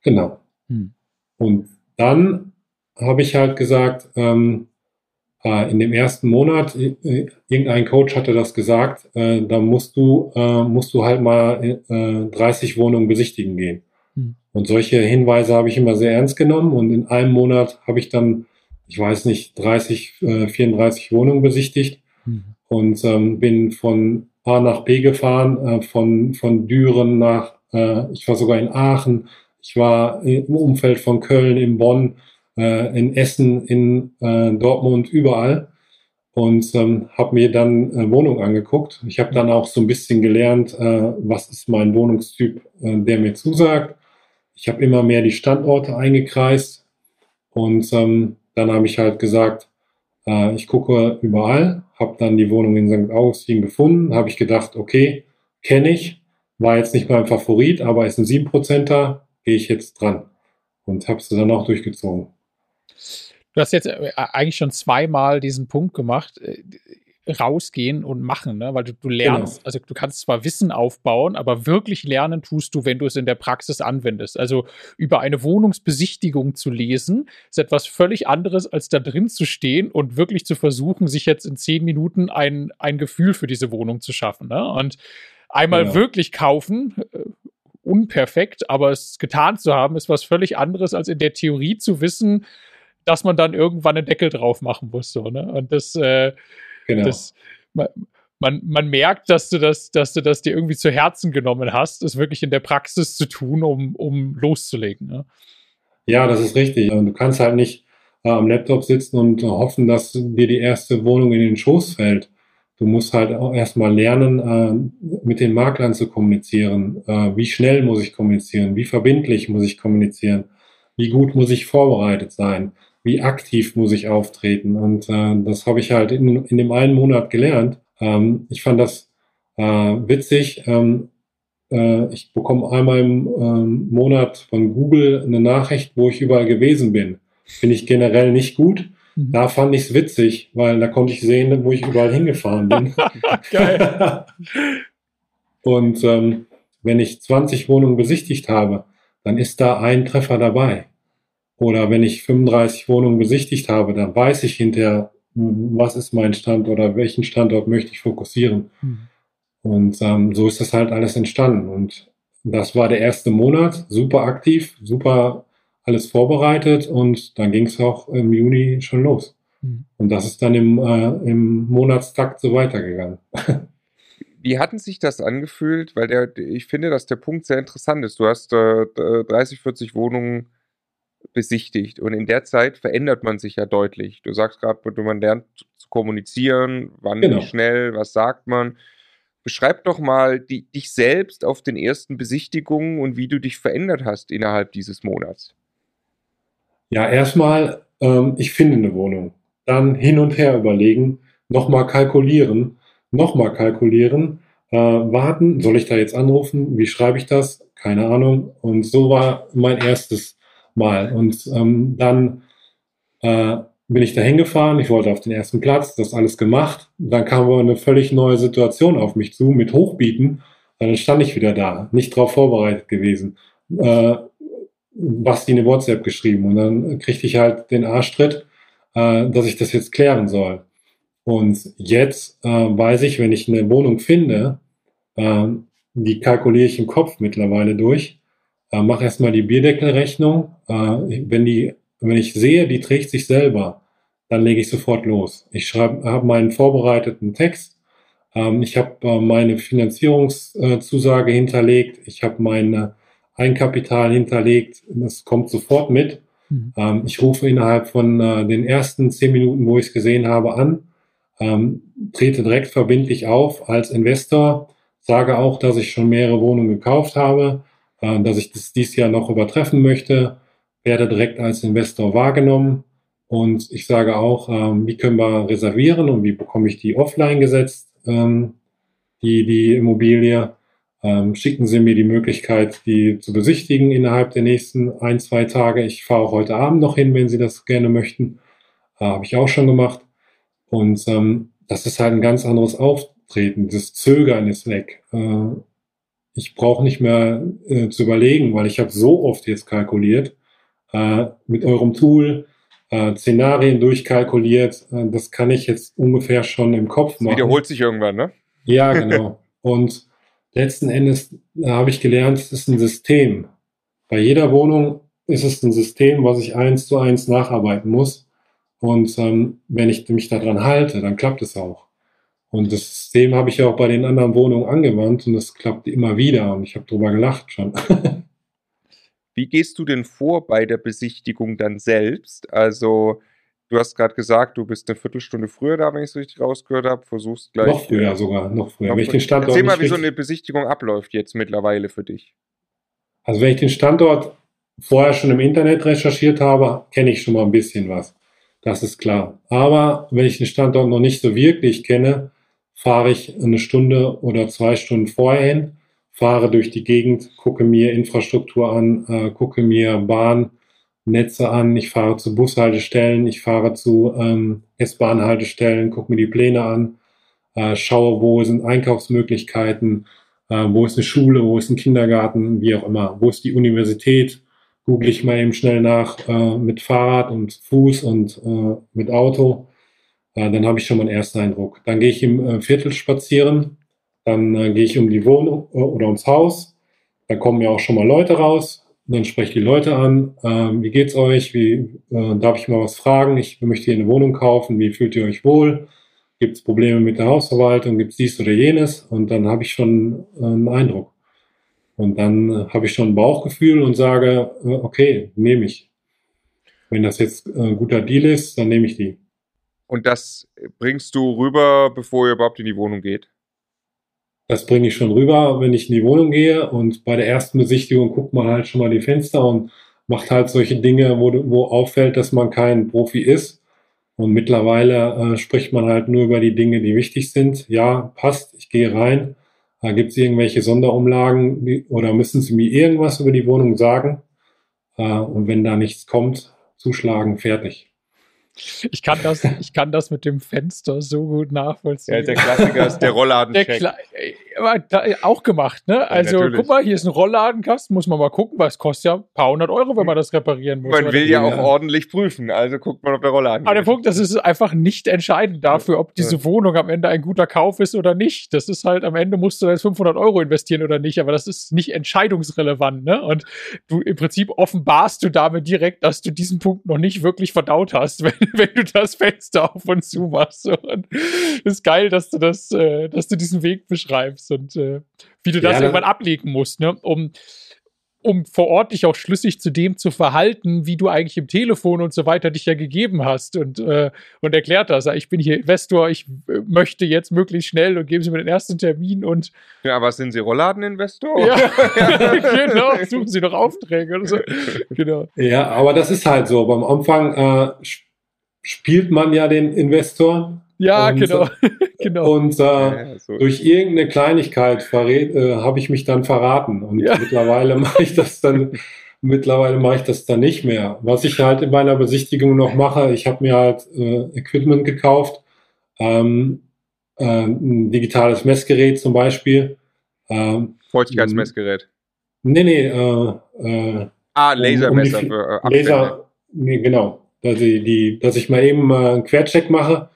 Speaker 4: Genau. Hm. Und dann habe ich halt gesagt, ähm, äh, in dem ersten Monat, äh, irgendein Coach hatte das gesagt, äh, da musst du, äh, musst du halt mal 30 Wohnungen besichtigen gehen. Hm. Und solche Hinweise habe ich immer sehr ernst genommen und in einem Monat habe ich dann, ich weiß nicht, 30, 34 Wohnungen besichtigt mhm. und ähm, bin von A nach B gefahren, äh, von, von Düren nach, äh, ich war sogar in Aachen, ich war im Umfeld von Köln, in Bonn, äh, in Essen, in äh, Dortmund, überall und ähm, habe mir dann äh, Wohnungen angeguckt. Ich habe dann auch so ein bisschen gelernt, äh, was ist mein Wohnungstyp, äh, der mir zusagt. Ich habe immer mehr die Standorte eingekreist und ähm, dann habe ich halt gesagt, äh, ich gucke überall, habe dann die Wohnung in St. Augustin gefunden, habe ich gedacht, okay, kenne ich, war jetzt nicht mein Favorit, aber ist ein 7%er, gehe ich jetzt dran und habe es dann auch durchgezogen.
Speaker 2: Du hast jetzt äh, eigentlich schon zweimal diesen Punkt gemacht. Rausgehen und machen, ne? weil du, du lernst, genau. also du kannst zwar Wissen aufbauen, aber wirklich lernen tust du, wenn du es in der Praxis anwendest. Also über eine Wohnungsbesichtigung zu lesen, ist etwas völlig anderes, als da drin zu stehen und wirklich zu versuchen, sich jetzt in zehn Minuten ein, ein Gefühl für diese Wohnung zu schaffen. Ne? Und einmal genau. wirklich kaufen, äh, unperfekt, aber es getan zu haben, ist was völlig anderes, als in der Theorie zu wissen, dass man dann irgendwann einen Deckel drauf machen muss. So, ne? Und das äh, Genau. Das, man, man, man, merkt, dass du das, dass du das dir irgendwie zu Herzen genommen hast, es wirklich in der Praxis zu tun, um, um loszulegen. Ne?
Speaker 4: Ja, das ist richtig. Du kannst halt nicht äh, am Laptop sitzen und hoffen, dass dir die erste Wohnung in den Schoß fällt. Du musst halt auch erstmal lernen, äh, mit den Maklern zu kommunizieren. Äh, wie schnell muss ich kommunizieren? Wie verbindlich muss ich kommunizieren? Wie gut muss ich vorbereitet sein? Wie aktiv muss ich auftreten. Und äh, das habe ich halt in, in dem einen Monat gelernt. Ähm, ich fand das äh, witzig. Ähm, äh, ich bekomme einmal im ähm, Monat von Google eine Nachricht, wo ich überall gewesen bin. Finde ich generell nicht gut. Mhm. Da fand ich es witzig, weil da konnte ich sehen, wo ich überall hingefahren bin. Geil. Und ähm, wenn ich 20 Wohnungen besichtigt habe, dann ist da ein Treffer dabei. Oder wenn ich 35 Wohnungen besichtigt habe, dann weiß ich hinterher, was ist mein Stand oder welchen Standort möchte ich fokussieren. Mhm. Und ähm, so ist das halt alles entstanden. Und das war der erste Monat, super aktiv, super alles vorbereitet und dann ging es auch im Juni schon los. Mhm. Und das ist dann im, äh, im Monatstakt so weitergegangen.
Speaker 1: Wie hatten sich das angefühlt? Weil der, ich finde, dass der Punkt sehr interessant ist. Du hast äh, 30, 40 Wohnungen besichtigt. Und in der Zeit verändert man sich ja deutlich. Du sagst gerade, man lernt zu kommunizieren, wann genau. wie schnell, was sagt man. Beschreib doch mal die, dich selbst auf den ersten Besichtigungen und wie du dich verändert hast innerhalb dieses Monats.
Speaker 4: Ja, erstmal, ähm, ich finde eine Wohnung. Dann hin und her überlegen, nochmal kalkulieren, nochmal kalkulieren, äh, warten, soll ich da jetzt anrufen? Wie schreibe ich das? Keine Ahnung. Und so war mein erstes mal. Und ähm, dann äh, bin ich da hingefahren, ich wollte auf den ersten Platz, das alles gemacht. Dann kam aber eine völlig neue Situation auf mich zu mit Hochbieten. Dann stand ich wieder da, nicht darauf vorbereitet gewesen. Äh, Basti eine WhatsApp geschrieben und dann kriegte ich halt den Arschtritt, äh, dass ich das jetzt klären soll. Und jetzt äh, weiß ich, wenn ich eine Wohnung finde, äh, die kalkuliere ich im Kopf mittlerweile durch, äh, mach erstmal die Bierdeckelrechnung. Äh, wenn die, wenn ich sehe, die trägt sich selber, dann lege ich sofort los. Ich habe meinen vorbereiteten Text. Ähm, ich habe äh, meine Finanzierungszusage hinterlegt. Ich habe meine Eigenkapital hinterlegt. Das kommt sofort mit. Mhm. Ähm, ich rufe innerhalb von äh, den ersten zehn Minuten, wo ich es gesehen habe, an, ähm, trete direkt verbindlich auf als Investor, sage auch, dass ich schon mehrere Wohnungen gekauft habe, äh, dass ich das dieses Jahr noch übertreffen möchte, werde direkt als Investor wahrgenommen und ich sage auch, ähm, wie können wir reservieren und wie bekomme ich die offline gesetzt, ähm, die, die Immobilie. Ähm, schicken Sie mir die Möglichkeit, die zu besichtigen innerhalb der nächsten ein, zwei Tage. Ich fahre auch heute Abend noch hin, wenn Sie das gerne möchten. Äh, Habe ich auch schon gemacht. Und ähm, das ist halt ein ganz anderes Auftreten. Das Zögern ist weg. Äh, ich brauche nicht mehr äh, zu überlegen, weil ich habe so oft jetzt kalkuliert äh, mit eurem Tool, äh, Szenarien durchkalkuliert. Äh, das kann ich jetzt ungefähr schon im Kopf machen.
Speaker 1: Das wiederholt sich irgendwann, ne?
Speaker 4: Ja, genau. Und letzten Endes äh, habe ich gelernt, es ist ein System. Bei jeder Wohnung ist es ein System, was ich eins zu eins nacharbeiten muss. Und ähm, wenn ich mich daran halte, dann klappt es auch. Und das System habe ich ja auch bei den anderen Wohnungen angewandt und es klappt immer wieder und ich habe drüber gelacht schon.
Speaker 1: Wie gehst du denn vor bei der Besichtigung dann selbst? Also, du hast gerade gesagt, du bist eine Viertelstunde früher da, wenn ich es richtig rausgehört habe, versuchst gleich.
Speaker 4: Noch früher sogar, noch früher.
Speaker 1: Noch
Speaker 4: wenn ich den Standort
Speaker 1: Erzähl mal, wie so eine Besichtigung abläuft jetzt mittlerweile für dich.
Speaker 4: Also, wenn ich den Standort vorher schon im Internet recherchiert habe, kenne ich schon mal ein bisschen was. Das ist klar. Aber wenn ich den Standort noch nicht so wirklich kenne, fahre ich eine Stunde oder zwei Stunden vorher hin fahre durch die Gegend, gucke mir Infrastruktur an, äh, gucke mir Bahnnetze an, ich fahre zu Bushaltestellen, ich fahre zu ähm, S-Bahn-Haltestellen, gucke mir die Pläne an, äh, schaue, wo sind Einkaufsmöglichkeiten, äh, wo ist eine Schule, wo ist ein Kindergarten, wie auch immer, wo ist die Universität, google ich mal eben schnell nach äh, mit Fahrrad und Fuß und äh, mit Auto. Äh, dann habe ich schon mal einen ersten Eindruck. Dann gehe ich im äh, Viertel spazieren, dann äh, gehe ich um die Wohnung äh, oder ums Haus. Da kommen ja auch schon mal Leute raus. Dann spreche ich die Leute an. Ähm, wie geht's euch? Wie darf ich mal was fragen? Ich möchte hier eine Wohnung kaufen. Wie fühlt ihr euch wohl? Gibt es Probleme mit der Hausverwaltung? Gibt es dies oder jenes? Und dann habe ich schon einen Eindruck. Und dann habe ich schon ein Bauchgefühl und sage, okay, nehme ich. Wenn das jetzt ein guter Deal ist, dann nehme ich die.
Speaker 1: Und das bringst du rüber, bevor ihr überhaupt in die Wohnung geht?
Speaker 4: Das bringe ich schon rüber, wenn ich in die Wohnung gehe. Und bei der ersten Besichtigung guckt man halt schon mal die Fenster und macht halt solche Dinge, wo, wo auffällt, dass man kein Profi ist. Und mittlerweile äh, spricht man halt nur über die Dinge, die wichtig sind. Ja, passt, ich gehe rein. Da gibt es irgendwelche Sonderumlagen die, oder müssen Sie mir irgendwas über die Wohnung sagen? Äh, und wenn da nichts kommt, zuschlagen, fertig.
Speaker 2: Ich kann das, ich kann das mit dem Fenster so gut nachvollziehen.
Speaker 1: Ja, der Klassiker ist der Rollladencheck. Der
Speaker 2: auch gemacht, ne? Also, ja, guck mal, hier ist ein Rollladenkasten, muss man mal gucken, weil es kostet ja ein paar hundert Euro, wenn man das reparieren muss.
Speaker 1: Man will ja auch ordentlich prüfen, also guckt man, ob der Rollladen
Speaker 2: Aber der Punkt, das ist einfach nicht entscheidend dafür, ob diese Wohnung am Ende ein guter Kauf ist oder nicht. Das ist halt, am Ende musst du da jetzt 500 Euro investieren oder nicht, aber das ist nicht entscheidungsrelevant, ne? Und du, im Prinzip offenbarst du damit direkt, dass du diesen Punkt noch nicht wirklich verdaut hast, wenn, wenn du das Fenster auf und zu machst. Und ist geil, dass du das, äh, dass du diesen Weg beschreibst und äh, wie du das ja, irgendwann ablegen musst, ne? Um, um vor Ort dich auch schlüssig zu dem zu verhalten, wie du eigentlich im Telefon und so weiter dich ja gegeben hast und, äh, und erklärt hast. Ich bin hier Investor, ich äh, möchte jetzt möglichst schnell und geben Sie mir den ersten Termin und.
Speaker 1: Ja, was sind Sie Rollladeninvestor?
Speaker 2: Ja, genau, suchen Sie noch Aufträge oder so.
Speaker 4: Genau. Ja, aber das ist halt so. Beim Anfang äh, spielt man ja den Investor.
Speaker 2: Ja, und, genau. Genau.
Speaker 4: Und äh, ja, so. durch irgendeine Kleinigkeit äh, habe ich mich dann verraten. Und ja. mittlerweile mache ich das dann, mittlerweile mache ich das dann nicht mehr. Was ich halt in meiner Besichtigung noch mache, ich habe mir halt äh, Equipment gekauft, ähm, äh, ein digitales Messgerät zum Beispiel.
Speaker 1: Ähm, Feuchtigkeitsmessgerät.
Speaker 4: Nee, nee, äh, äh,
Speaker 1: Ah, Lasermesser um, um
Speaker 4: für äh, Laser, nee, genau dass ich, die, dass ich mal eben mal einen Quercheck mache.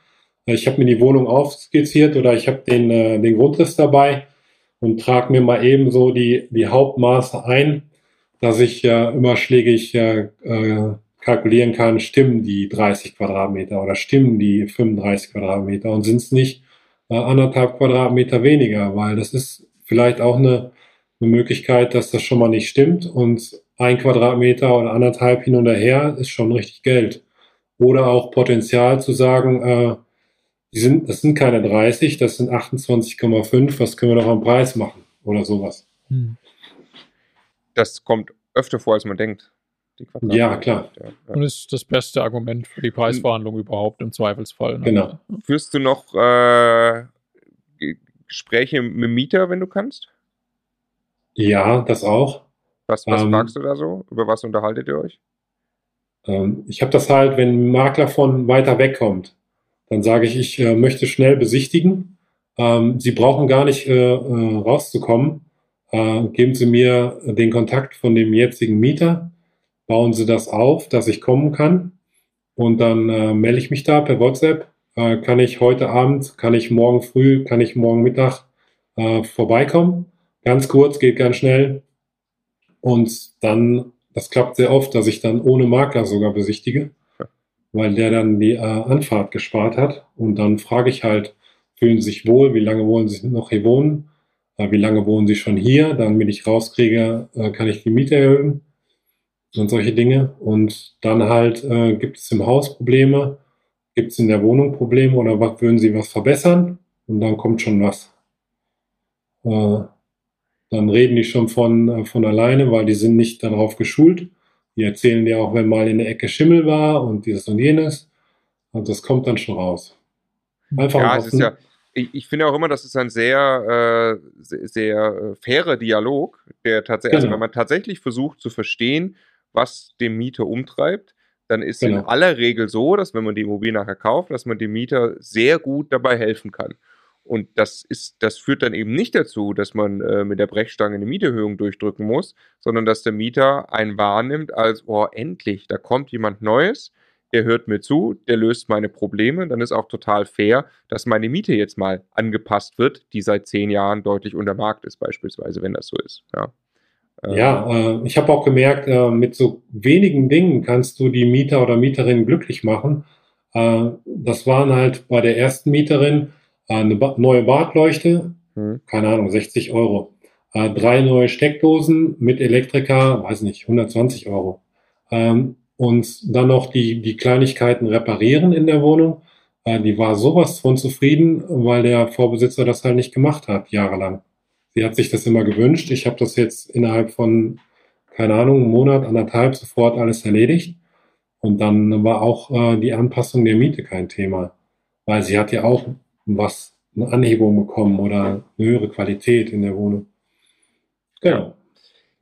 Speaker 4: Ich habe mir die Wohnung aufskizziert oder ich habe den, äh, den Grundriss dabei und trage mir mal eben so die, die Hauptmaße ein, dass ich äh, überschlägig äh, kalkulieren kann, stimmen die 30 Quadratmeter oder stimmen die 35 Quadratmeter und sind es nicht äh, anderthalb Quadratmeter weniger, weil das ist vielleicht auch eine, eine Möglichkeit, dass das schon mal nicht stimmt und ein Quadratmeter oder anderthalb hin und her ist schon richtig Geld. Oder auch Potenzial zu sagen, äh, die sind, das sind keine 30, das sind 28,5, was können wir doch am Preis machen oder sowas. Hm.
Speaker 1: Das kommt öfter vor, als man denkt.
Speaker 4: ja, klar.
Speaker 2: Ja, ja. Und ist das beste Argument für die Preisverhandlung hm. überhaupt im Zweifelsfall.
Speaker 4: Ne? Genau.
Speaker 1: Führst du noch äh, Gespräche mit Mieter, wenn du kannst?
Speaker 4: Ja, das auch.
Speaker 1: Was, was ähm, fragst du da so? Über was unterhaltet ihr euch?
Speaker 4: Ähm, ich habe das halt, wenn ein Makler von weiter weg kommt, dann sage ich, ich äh, möchte schnell besichtigen. Ähm, Sie brauchen gar nicht äh, äh, rauszukommen. Äh, geben Sie mir den Kontakt von dem jetzigen Mieter. Bauen Sie das auf, dass ich kommen kann. Und dann äh, melde ich mich da per WhatsApp. Kann ich heute Abend, kann ich morgen früh, kann ich morgen Mittag vorbeikommen? Ganz kurz, geht ganz schnell. Und dann, das klappt sehr oft, dass ich dann ohne Makler sogar besichtige, weil der dann die äh, Anfahrt gespart hat. Und dann frage ich halt, fühlen Sie sich wohl, wie lange wollen Sie noch hier wohnen? Äh, wie lange wohnen Sie schon hier? Damit ich rauskriege, äh, kann ich die Miete erhöhen und solche Dinge. Und dann halt, äh, gibt es im Haus Probleme? Gibt es in der Wohnung Probleme oder was, würden Sie was verbessern? Und dann kommt schon was. Äh, dann reden die schon von, äh, von alleine, weil die sind nicht darauf geschult. Die erzählen dir auch, wenn mal in der Ecke Schimmel war und dieses und jenes. Und das kommt dann schon raus.
Speaker 1: Einfach ja, es ist ja, ich, ich, finde auch immer, das ist ein sehr, äh, sehr, sehr äh, fairer Dialog, der tatsächlich, also genau. also wenn man tatsächlich versucht zu verstehen, was den Mieter umtreibt, dann ist genau. in aller Regel so, dass wenn man die Immobilie nachher kauft, dass man dem Mieter sehr gut dabei helfen kann. Und das ist, das führt dann eben nicht dazu, dass man äh, mit der Brechstange eine Mieterhöhung durchdrücken muss, sondern dass der Mieter einen wahrnimmt als, oh, endlich, da kommt jemand Neues, der hört mir zu, der löst meine Probleme, dann ist auch total fair, dass meine Miete jetzt mal angepasst wird, die seit zehn Jahren deutlich unter Markt ist, beispielsweise, wenn das so ist. Ja,
Speaker 4: ähm. ja äh, ich habe auch gemerkt, äh, mit so wenigen Dingen kannst du die Mieter oder Mieterin glücklich machen. Äh, das waren halt bei der ersten Mieterin, eine ba neue Badleuchte, hm. keine Ahnung, 60 Euro. Äh, drei neue Steckdosen mit Elektriker, weiß nicht, 120 Euro. Ähm, und dann noch die, die Kleinigkeiten reparieren in der Wohnung. Äh, die war sowas von zufrieden, weil der Vorbesitzer das halt nicht gemacht hat, jahrelang. Sie hat sich das immer gewünscht. Ich habe das jetzt innerhalb von, keine Ahnung, einem Monat, anderthalb sofort alles erledigt. Und dann war auch äh, die Anpassung der Miete kein Thema. Weil sie hat ja auch was, eine Anhebung bekommen oder eine höhere Qualität in der Wohnung.
Speaker 1: Genau.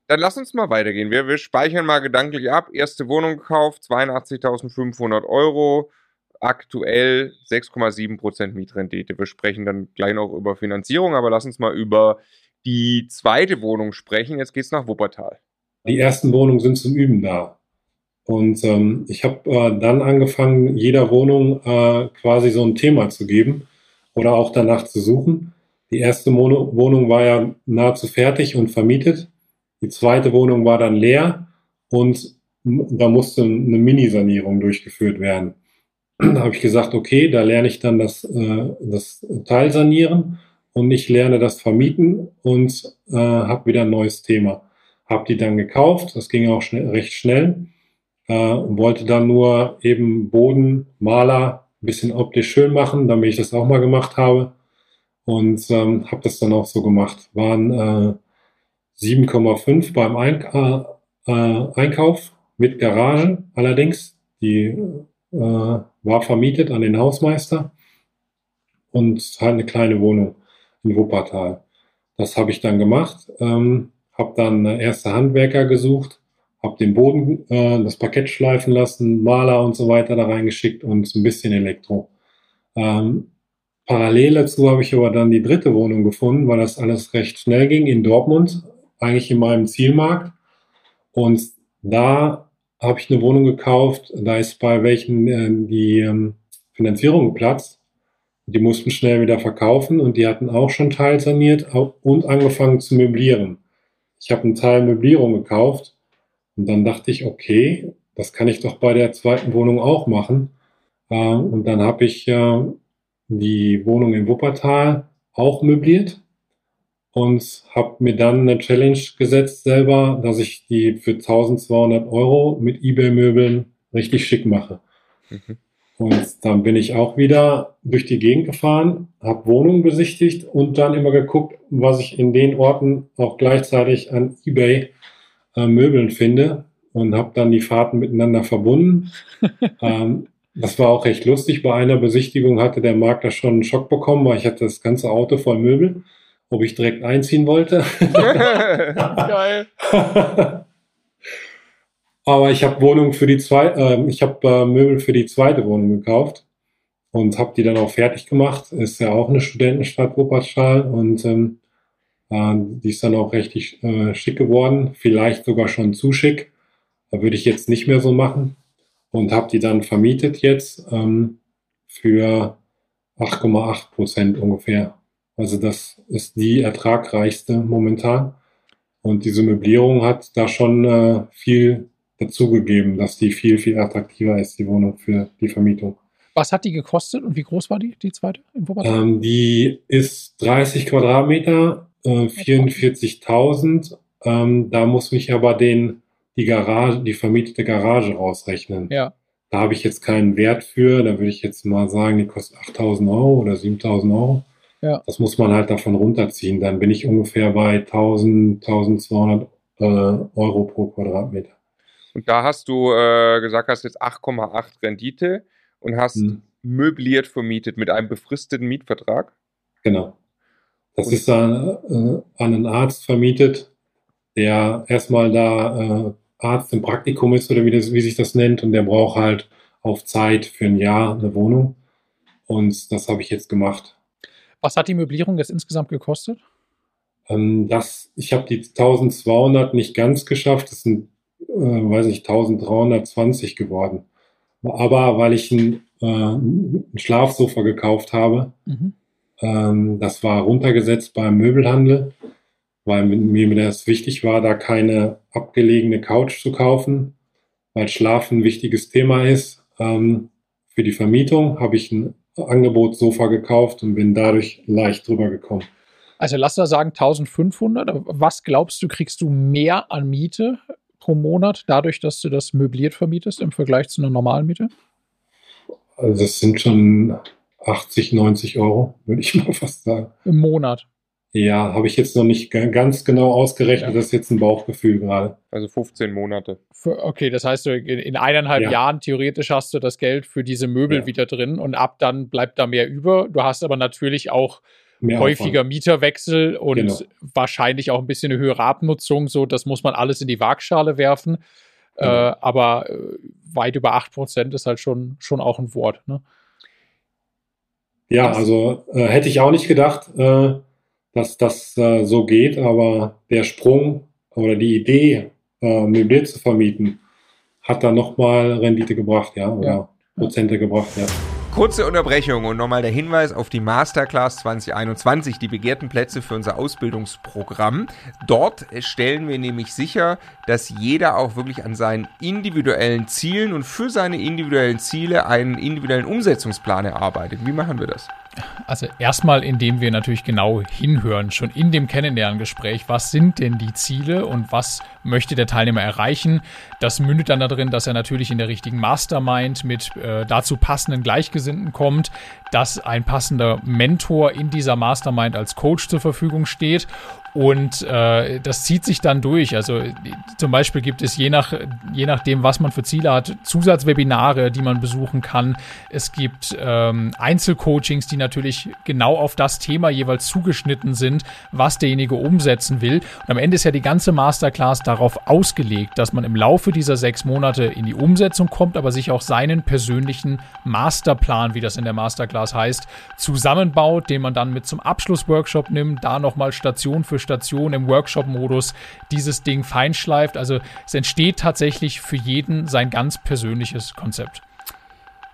Speaker 1: Dann lass uns mal weitergehen. Wir, wir speichern mal gedanklich ab. Erste Wohnung gekauft, 82.500 Euro. Aktuell 6,7% Mietrendite. Wir sprechen dann gleich noch über Finanzierung, aber lass uns mal über die zweite Wohnung sprechen. Jetzt geht es nach Wuppertal.
Speaker 4: Die ersten Wohnungen sind zum Üben da. Und ähm, ich habe äh, dann angefangen, jeder Wohnung äh, quasi so ein Thema zu geben oder auch danach zu suchen. Die erste Wohnung war ja nahezu fertig und vermietet. Die zweite Wohnung war dann leer und da musste eine Minisanierung durchgeführt werden. Da habe ich gesagt, okay, da lerne ich dann das, äh, das Teilsanieren und ich lerne das Vermieten und äh, habe wieder ein neues Thema. Habe die dann gekauft, das ging auch schnell, recht schnell. Äh, wollte dann nur eben Boden, Maler, ein bisschen optisch schön machen, damit ich das auch mal gemacht habe. Und ähm, habe das dann auch so gemacht. Waren äh, 7,5 beim Eink äh, äh, Einkauf mit Garage allerdings. Die äh, war vermietet an den Hausmeister und halt eine kleine Wohnung in Wuppertal. Das habe ich dann gemacht, ähm, habe dann erste Handwerker gesucht, habe den Boden, äh, das Parkett schleifen lassen, Maler und so weiter da reingeschickt und ein bisschen Elektro. Ähm, parallel dazu habe ich aber dann die dritte Wohnung gefunden, weil das alles recht schnell ging in Dortmund, eigentlich in meinem Zielmarkt. Und da habe ich eine Wohnung gekauft, da ist bei welchen äh, die ähm, Finanzierung geplatzt. Die mussten schnell wieder verkaufen und die hatten auch schon teilsaniert und angefangen zu möblieren. Ich habe einen Teil Möblierung gekauft und dann dachte ich, okay, das kann ich doch bei der zweiten Wohnung auch machen. Äh, und dann habe ich äh, die Wohnung in Wuppertal auch möbliert und habe mir dann eine Challenge gesetzt selber, dass ich die für 1200 Euro mit eBay-Möbeln richtig schick mache. Mhm. Und dann bin ich auch wieder durch die Gegend gefahren, habe Wohnungen besichtigt und dann immer geguckt, was ich in den Orten auch gleichzeitig an eBay äh, Möbeln finde und habe dann die Fahrten miteinander verbunden. ähm, das war auch recht lustig. Bei einer Besichtigung hatte der Makler schon einen Schock bekommen, weil ich hatte das ganze Auto voll Möbel, ob ich direkt einziehen wollte. Geil. Aber ich habe Wohnung für die zwei, äh, ich habe äh, Möbel für die zweite Wohnung gekauft und habe die dann auch fertig gemacht. Ist ja auch eine Studentenstadt Wuppertal und ähm, äh, die ist dann auch richtig äh, schick geworden, vielleicht sogar schon zu schick. Da würde ich jetzt nicht mehr so machen und habe die dann vermietet jetzt ähm, für 8,8 Prozent ungefähr. Also das ist die ertragreichste momentan. Und diese Möblierung hat da schon äh, viel dazugegeben, dass die viel, viel attraktiver ist, die Wohnung für die Vermietung.
Speaker 2: Was hat die gekostet und wie groß war die, die zweite
Speaker 4: in Ähm, die ist 30 Quadratmeter, äh, 44.000. Ähm, da muss mich aber den, die Garage, die vermietete Garage rausrechnen.
Speaker 2: Ja.
Speaker 4: Da habe ich jetzt keinen Wert für. Da würde ich jetzt mal sagen, die kostet 8.000 Euro oder 7.000 Euro. Ja. Das muss man halt davon runterziehen. Dann bin ich ungefähr bei 1.000, 1.200 äh, Euro pro Quadratmeter.
Speaker 1: Und da hast du äh, gesagt, hast jetzt 8,8 Rendite und hast hm. möbliert vermietet mit einem befristeten Mietvertrag.
Speaker 4: Genau. Das ist an, äh, an einen Arzt vermietet, der erstmal da äh, Arzt im Praktikum ist oder wie, das, wie sich das nennt und der braucht halt auf Zeit für ein Jahr eine Wohnung. Und das habe ich jetzt gemacht.
Speaker 2: Was hat die Möblierung jetzt insgesamt gekostet?
Speaker 4: Ähm, das, ich habe die 1200 nicht ganz geschafft. Das sind äh, weiß ich, 1320 geworden. Aber weil ich ein, äh, ein Schlafsofa gekauft habe, mhm. Ähm, das war runtergesetzt beim Möbelhandel, weil mir das wichtig war, da keine abgelegene Couch zu kaufen, weil Schlafen ein wichtiges Thema ist. Ähm, für die Vermietung habe ich ein Angebot-Sofa gekauft und bin dadurch leicht drüber gekommen.
Speaker 2: Also lass da sagen 1500. Was glaubst du, kriegst du mehr an Miete pro Monat, dadurch, dass du das möbliert vermietest im Vergleich zu einer normalen Miete?
Speaker 4: Also das sind schon 80, 90 Euro, würde ich mal fast sagen.
Speaker 2: Im Monat.
Speaker 4: Ja, habe ich jetzt noch nicht ganz genau ausgerechnet. Ja. Das ist jetzt ein Bauchgefühl gerade.
Speaker 1: Also 15 Monate.
Speaker 2: Für, okay, das heißt, in eineinhalb ja. Jahren theoretisch hast du das Geld für diese Möbel ja. wieder drin und ab dann bleibt da mehr über. Du hast aber natürlich auch Mehr häufiger Aufwand. Mieterwechsel und genau. wahrscheinlich auch ein bisschen eine höhere Abnutzung. So, das muss man alles in die Waagschale werfen. Äh, genau. Äh, aber weit über 8% ist halt schon, schon auch ein Wort. Ne?
Speaker 4: Ja, also äh, hätte ich auch nicht gedacht, äh, dass das äh, so geht, aber der Sprung oder die Idee, äh, möbliert zu vermieten, hat dann nochmal Rendite gebracht, ja, oder ja. Prozente gebracht, ja.
Speaker 1: Kurze Unterbrechung und nochmal der Hinweis auf die Masterclass 2021, die begehrten Plätze für unser Ausbildungsprogramm. Dort stellen wir nämlich sicher, dass jeder auch wirklich an seinen individuellen Zielen und für seine individuellen Ziele einen individuellen Umsetzungsplan erarbeitet. Wie machen wir das?
Speaker 2: Also erstmal, indem wir natürlich genau hinhören, schon in dem Kennenlerngespräch, was sind denn die Ziele und was möchte der Teilnehmer erreichen. Das mündet dann darin, dass er natürlich in der richtigen Mastermind mit äh, dazu passenden Gleichgesinnten kommt, dass ein passender Mentor in dieser Mastermind als Coach zur Verfügung steht und äh, das zieht sich dann durch. Also zum Beispiel gibt es je, nach, je nachdem, was man für Ziele hat, Zusatzwebinare, die man besuchen kann. Es gibt ähm, Einzelcoachings, die natürlich genau auf das Thema jeweils zugeschnitten sind, was derjenige umsetzen will. Und am Ende ist ja die ganze Masterclass darauf ausgelegt, dass man im Laufe dieser sechs Monate in die Umsetzung kommt, aber sich auch seinen persönlichen Masterplan, wie das in der Masterclass heißt, zusammenbaut, den man dann mit zum Abschlussworkshop nimmt, da nochmal Station für Station im Workshop-Modus dieses Ding feinschleift. Also es entsteht tatsächlich für jeden sein ganz persönliches Konzept.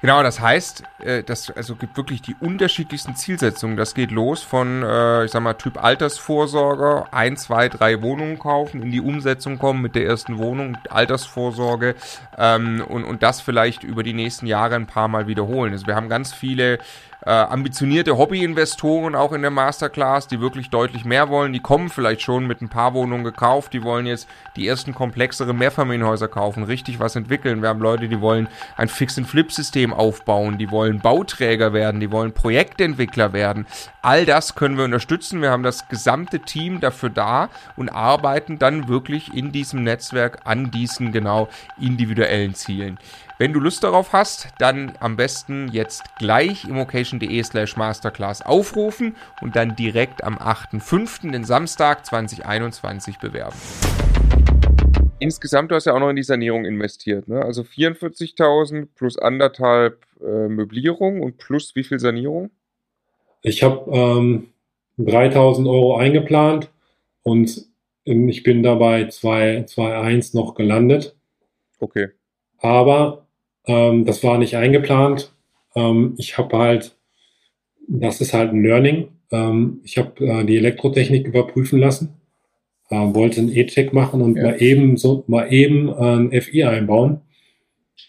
Speaker 1: Genau, das heißt, äh, das also gibt wirklich die unterschiedlichsten Zielsetzungen. Das geht los von, äh, ich sag mal, Typ Altersvorsorge, ein, zwei, drei Wohnungen kaufen, in die Umsetzung kommen mit der ersten Wohnung, Altersvorsorge ähm, und, und das vielleicht über die nächsten Jahre ein paar Mal wiederholen. Also wir haben ganz viele äh, ambitionierte Hobbyinvestoren auch in der Masterclass, die wirklich deutlich mehr wollen. Die kommen vielleicht schon mit ein paar Wohnungen gekauft. Die wollen jetzt die ersten komplexere Mehrfamilienhäuser kaufen, richtig was entwickeln. Wir haben Leute, die wollen ein Fix-and-Flip-System aufbauen. Die wollen Bauträger werden. Die wollen Projektentwickler werden. All das können wir unterstützen. Wir haben das gesamte Team dafür da und arbeiten dann wirklich in diesem Netzwerk an diesen genau individuellen Zielen. Wenn du Lust darauf hast, dann am besten jetzt gleich immocation.de slash masterclass aufrufen und dann direkt am 8.5., den Samstag 2021 bewerben. Insgesamt, du hast ja auch noch in die Sanierung investiert, ne? Also 44.000 plus anderthalb äh, Möblierung und plus wie viel Sanierung?
Speaker 4: Ich habe ähm, 3.000 Euro eingeplant und ich bin dabei 2,1 noch gelandet.
Speaker 1: Okay.
Speaker 4: Aber ähm, das war nicht eingeplant. Ähm, ich habe halt, das ist halt ein Learning. Ähm, ich habe äh, die Elektrotechnik überprüfen lassen, äh, wollte einen E-Check machen und ja. mal eben so mal eben äh, ein FI einbauen.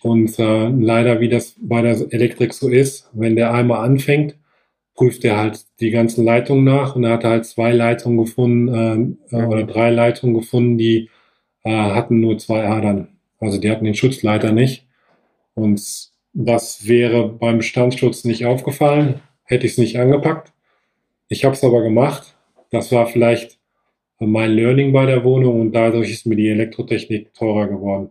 Speaker 4: Und äh, leider, wie das bei der Elektrik so ist, wenn der einmal anfängt, prüft er halt die ganzen Leitungen nach und er hat halt zwei Leitungen gefunden äh, mhm. oder drei Leitungen gefunden, die äh, hatten nur zwei Adern. Also die hatten den Schutzleiter nicht. Und das wäre beim Bestandsschutz nicht aufgefallen, hätte ich es nicht angepackt. Ich habe es aber gemacht. Das war vielleicht mein Learning bei der Wohnung und dadurch ist mir die Elektrotechnik teurer geworden.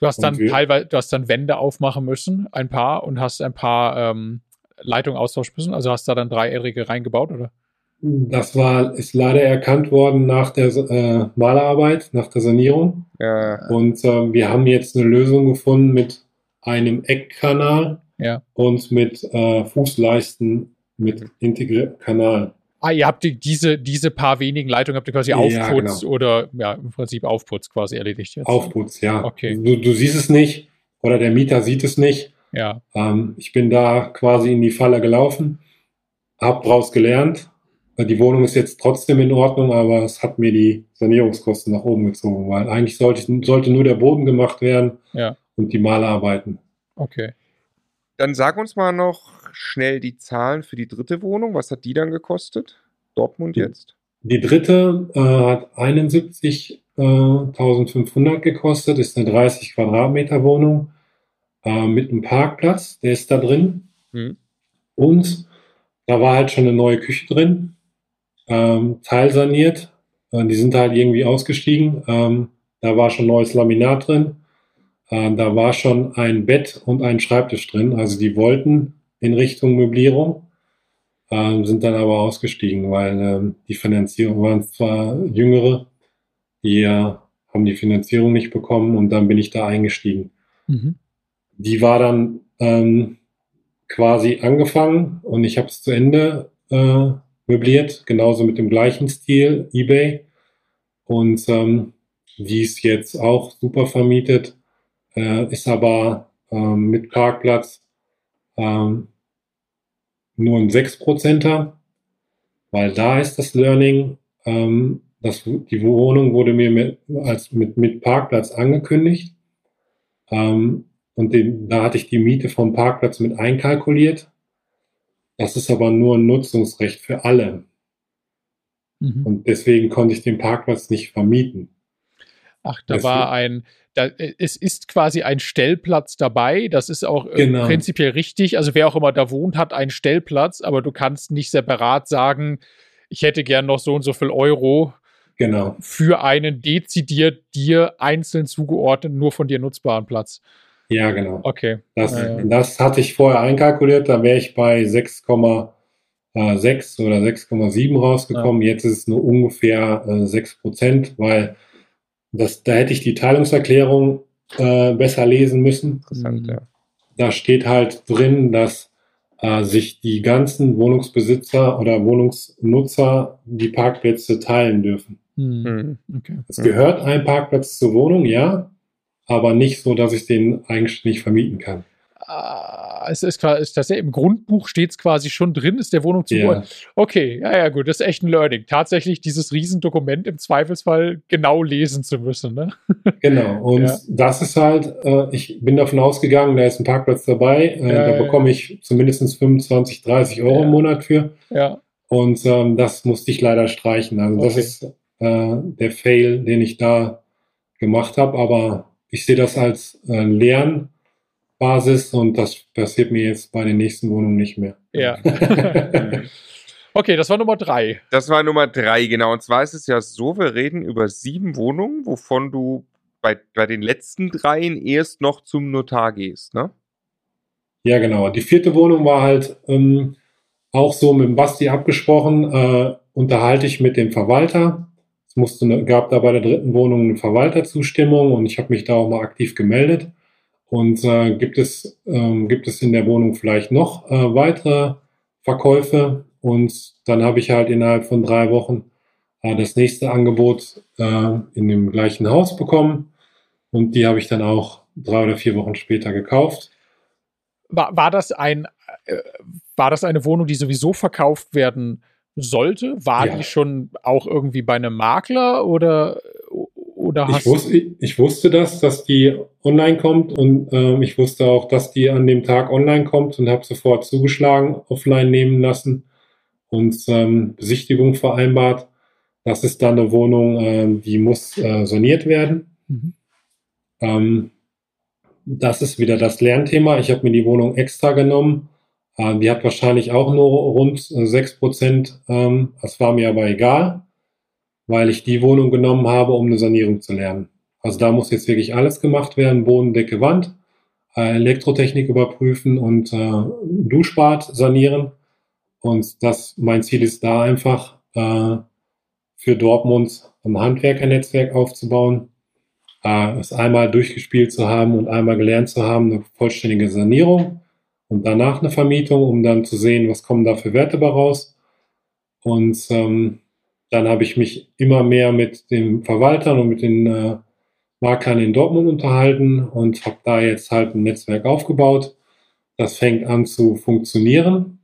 Speaker 2: Du hast dann teilweise, du hast dann Wände aufmachen müssen, ein paar, und hast ein paar ähm, Leitungen austauschen müssen. Also hast da dann dreijährige reingebaut, oder?
Speaker 4: Das war, ist leider erkannt worden nach der äh, Malerarbeit, nach der Sanierung. Ja. Und äh, wir haben jetzt eine Lösung gefunden mit einem Eckkanal
Speaker 2: ja.
Speaker 4: und mit äh, Fußleisten mit integriertem Kanal.
Speaker 2: Ah, ihr habt die, diese, diese paar wenigen Leitungen habt ihr quasi Aufputz genau. oder ja, im Prinzip Aufputz quasi erledigt jetzt.
Speaker 4: Aufputz, ja.
Speaker 2: Okay.
Speaker 4: Du, du siehst es nicht oder der Mieter sieht es nicht.
Speaker 2: Ja.
Speaker 4: Ähm, ich bin da quasi in die Falle gelaufen, hab draus gelernt. Die Wohnung ist jetzt trotzdem in Ordnung, aber es hat mir die Sanierungskosten nach oben gezogen, weil eigentlich sollte, sollte nur der Boden gemacht werden.
Speaker 2: Ja
Speaker 4: und die Malerarbeiten.
Speaker 2: Okay.
Speaker 1: Dann sag uns mal noch schnell die Zahlen für die dritte Wohnung. Was hat die dann gekostet? Dortmund jetzt?
Speaker 4: Die dritte äh, hat 71.500 äh, gekostet, ist eine 30 Quadratmeter Wohnung äh, mit einem Parkplatz, der ist da drin. Hm. Und da war halt schon eine neue Küche drin, ähm, teilsaniert. Äh, die sind halt irgendwie ausgestiegen. Ähm, da war schon neues Laminat drin. Äh, da war schon ein Bett und ein Schreibtisch drin. Also die wollten in Richtung Möblierung, äh, sind dann aber ausgestiegen, weil äh, die Finanzierung waren zwar jüngere, die äh, haben die Finanzierung nicht bekommen und dann bin ich da eingestiegen. Mhm. Die war dann ähm, quasi angefangen und ich habe es zu Ende äh, möbliert, genauso mit dem gleichen Stil, eBay. Und ähm, die ist jetzt auch super vermietet äh, ist aber ähm, mit Parkplatz ähm, nur ein 6%er, weil da ist das Learning, ähm, das, die Wohnung wurde mir mit, als mit, mit Parkplatz angekündigt. Ähm, und den, da hatte ich die Miete vom Parkplatz mit einkalkuliert. Das ist aber nur ein Nutzungsrecht für alle. Mhm. Und deswegen konnte ich den Parkplatz nicht vermieten.
Speaker 2: Ach, da war ein, da, äh, es ist quasi ein Stellplatz dabei. Das ist auch äh, genau. prinzipiell richtig. Also wer auch immer da wohnt, hat einen Stellplatz, aber du kannst nicht separat sagen, ich hätte gern noch so und so viel Euro
Speaker 4: genau.
Speaker 2: für einen dezidiert dir einzeln zugeordneten, nur von dir nutzbaren Platz.
Speaker 4: Ja, genau.
Speaker 2: Okay.
Speaker 4: Das, äh, das hatte ich vorher einkalkuliert, da wäre ich bei 6,6 oder 6,7 rausgekommen. Ja. Jetzt ist es nur ungefähr äh, 6 Prozent, weil das, da hätte ich die Teilungserklärung äh, besser lesen müssen.
Speaker 1: Interessant, ja.
Speaker 4: Da steht halt drin, dass äh, sich die ganzen Wohnungsbesitzer oder Wohnungsnutzer die Parkplätze teilen dürfen.
Speaker 2: Mhm. Okay.
Speaker 4: Es gehört ein Parkplatz zur Wohnung, ja, aber nicht so, dass ich den eigentlich nicht vermieten kann.
Speaker 2: Ah, es ist, ist das ja im Grundbuch steht es quasi schon drin, ist der Wohnung zu
Speaker 4: Ja.
Speaker 2: Okay, ja, ja, gut, das ist echt ein Learning. Tatsächlich dieses Riesendokument im Zweifelsfall genau lesen zu müssen, ne?
Speaker 4: Genau, und
Speaker 2: Ja.
Speaker 4: das ist halt, äh, ich bin davon ausgegangen, da ist ein Parkplatz dabei, äh,
Speaker 2: Ja,
Speaker 4: da bekomme ich zumindest 25, 30 Euro im Monat für.
Speaker 2: Ja.
Speaker 4: Und ähm, das musste ich leider streichen. Also das
Speaker 2: Okay.
Speaker 4: ist äh, der Fail, den ich da gemacht habe. Aber ich sehe das als äh, Lernbasis und das passiert mir jetzt bei den nächsten Wohnungen nicht mehr.
Speaker 2: Ja. okay, das war Nummer drei.
Speaker 1: Das war Nummer drei, genau. Und zwar ist es ja so, wir reden über sieben Wohnungen, wovon du bei, bei den letzten dreien erst noch zum Notar gehst, ne?
Speaker 4: Ja, genau. Die vierte Wohnung war halt ähm, auch so mit dem Basti abgesprochen, äh, unterhalte ich mit dem Verwalter. Es musste, gab da bei der dritten Wohnung eine Verwalterzustimmung und ich habe mich da auch mal aktiv gemeldet. Und äh, gibt, es, ähm, gibt es in der Wohnung vielleicht noch äh, weitere Verkäufe? Und dann habe ich halt innerhalb von drei Wochen äh, das nächste Angebot äh, in dem gleichen Haus bekommen. Und die habe ich dann auch drei oder vier Wochen später gekauft.
Speaker 2: War, war das ein, äh, war das eine Wohnung, die sowieso verkauft werden sollte? War
Speaker 4: Ja.
Speaker 2: die schon auch irgendwie bei einem Makler oder, oder
Speaker 4: Ich wusste, ich wusste das, dass die online kommt und ähm, ich wusste auch, dass die an dem Tag online kommt und habe sofort zugeschlagen, offline nehmen lassen und ähm, Besichtigung vereinbart. Das ist dann eine Wohnung, ähm, die muss äh, saniert werden.
Speaker 2: Mhm.
Speaker 4: Ähm, das ist wieder das Lernthema. Ich habe mir die Wohnung extra genommen. Äh, die hat wahrscheinlich auch nur rund äh, 6%. Ähm, das war mir aber egal, weil ich die Wohnung genommen habe, um eine Sanierung zu lernen. Also da muss jetzt wirklich alles gemacht werden. Boden, Decke, Wand, äh, Elektrotechnik überprüfen und äh, Duschbad sanieren. Und das, mein Ziel ist da einfach, äh, für Dortmund ein Handwerkernetzwerk aufzubauen äh, es einmal durchgespielt zu haben und einmal gelernt zu haben, eine vollständige Sanierung und danach eine Vermietung, um dann zu sehen, was kommen da für Werte bei raus. Und ähm, dann habe ich mich immer mehr mit den Verwaltern und mit den äh, Maklern in Dortmund unterhalten und habe da jetzt halt ein Netzwerk aufgebaut. Das fängt an zu funktionieren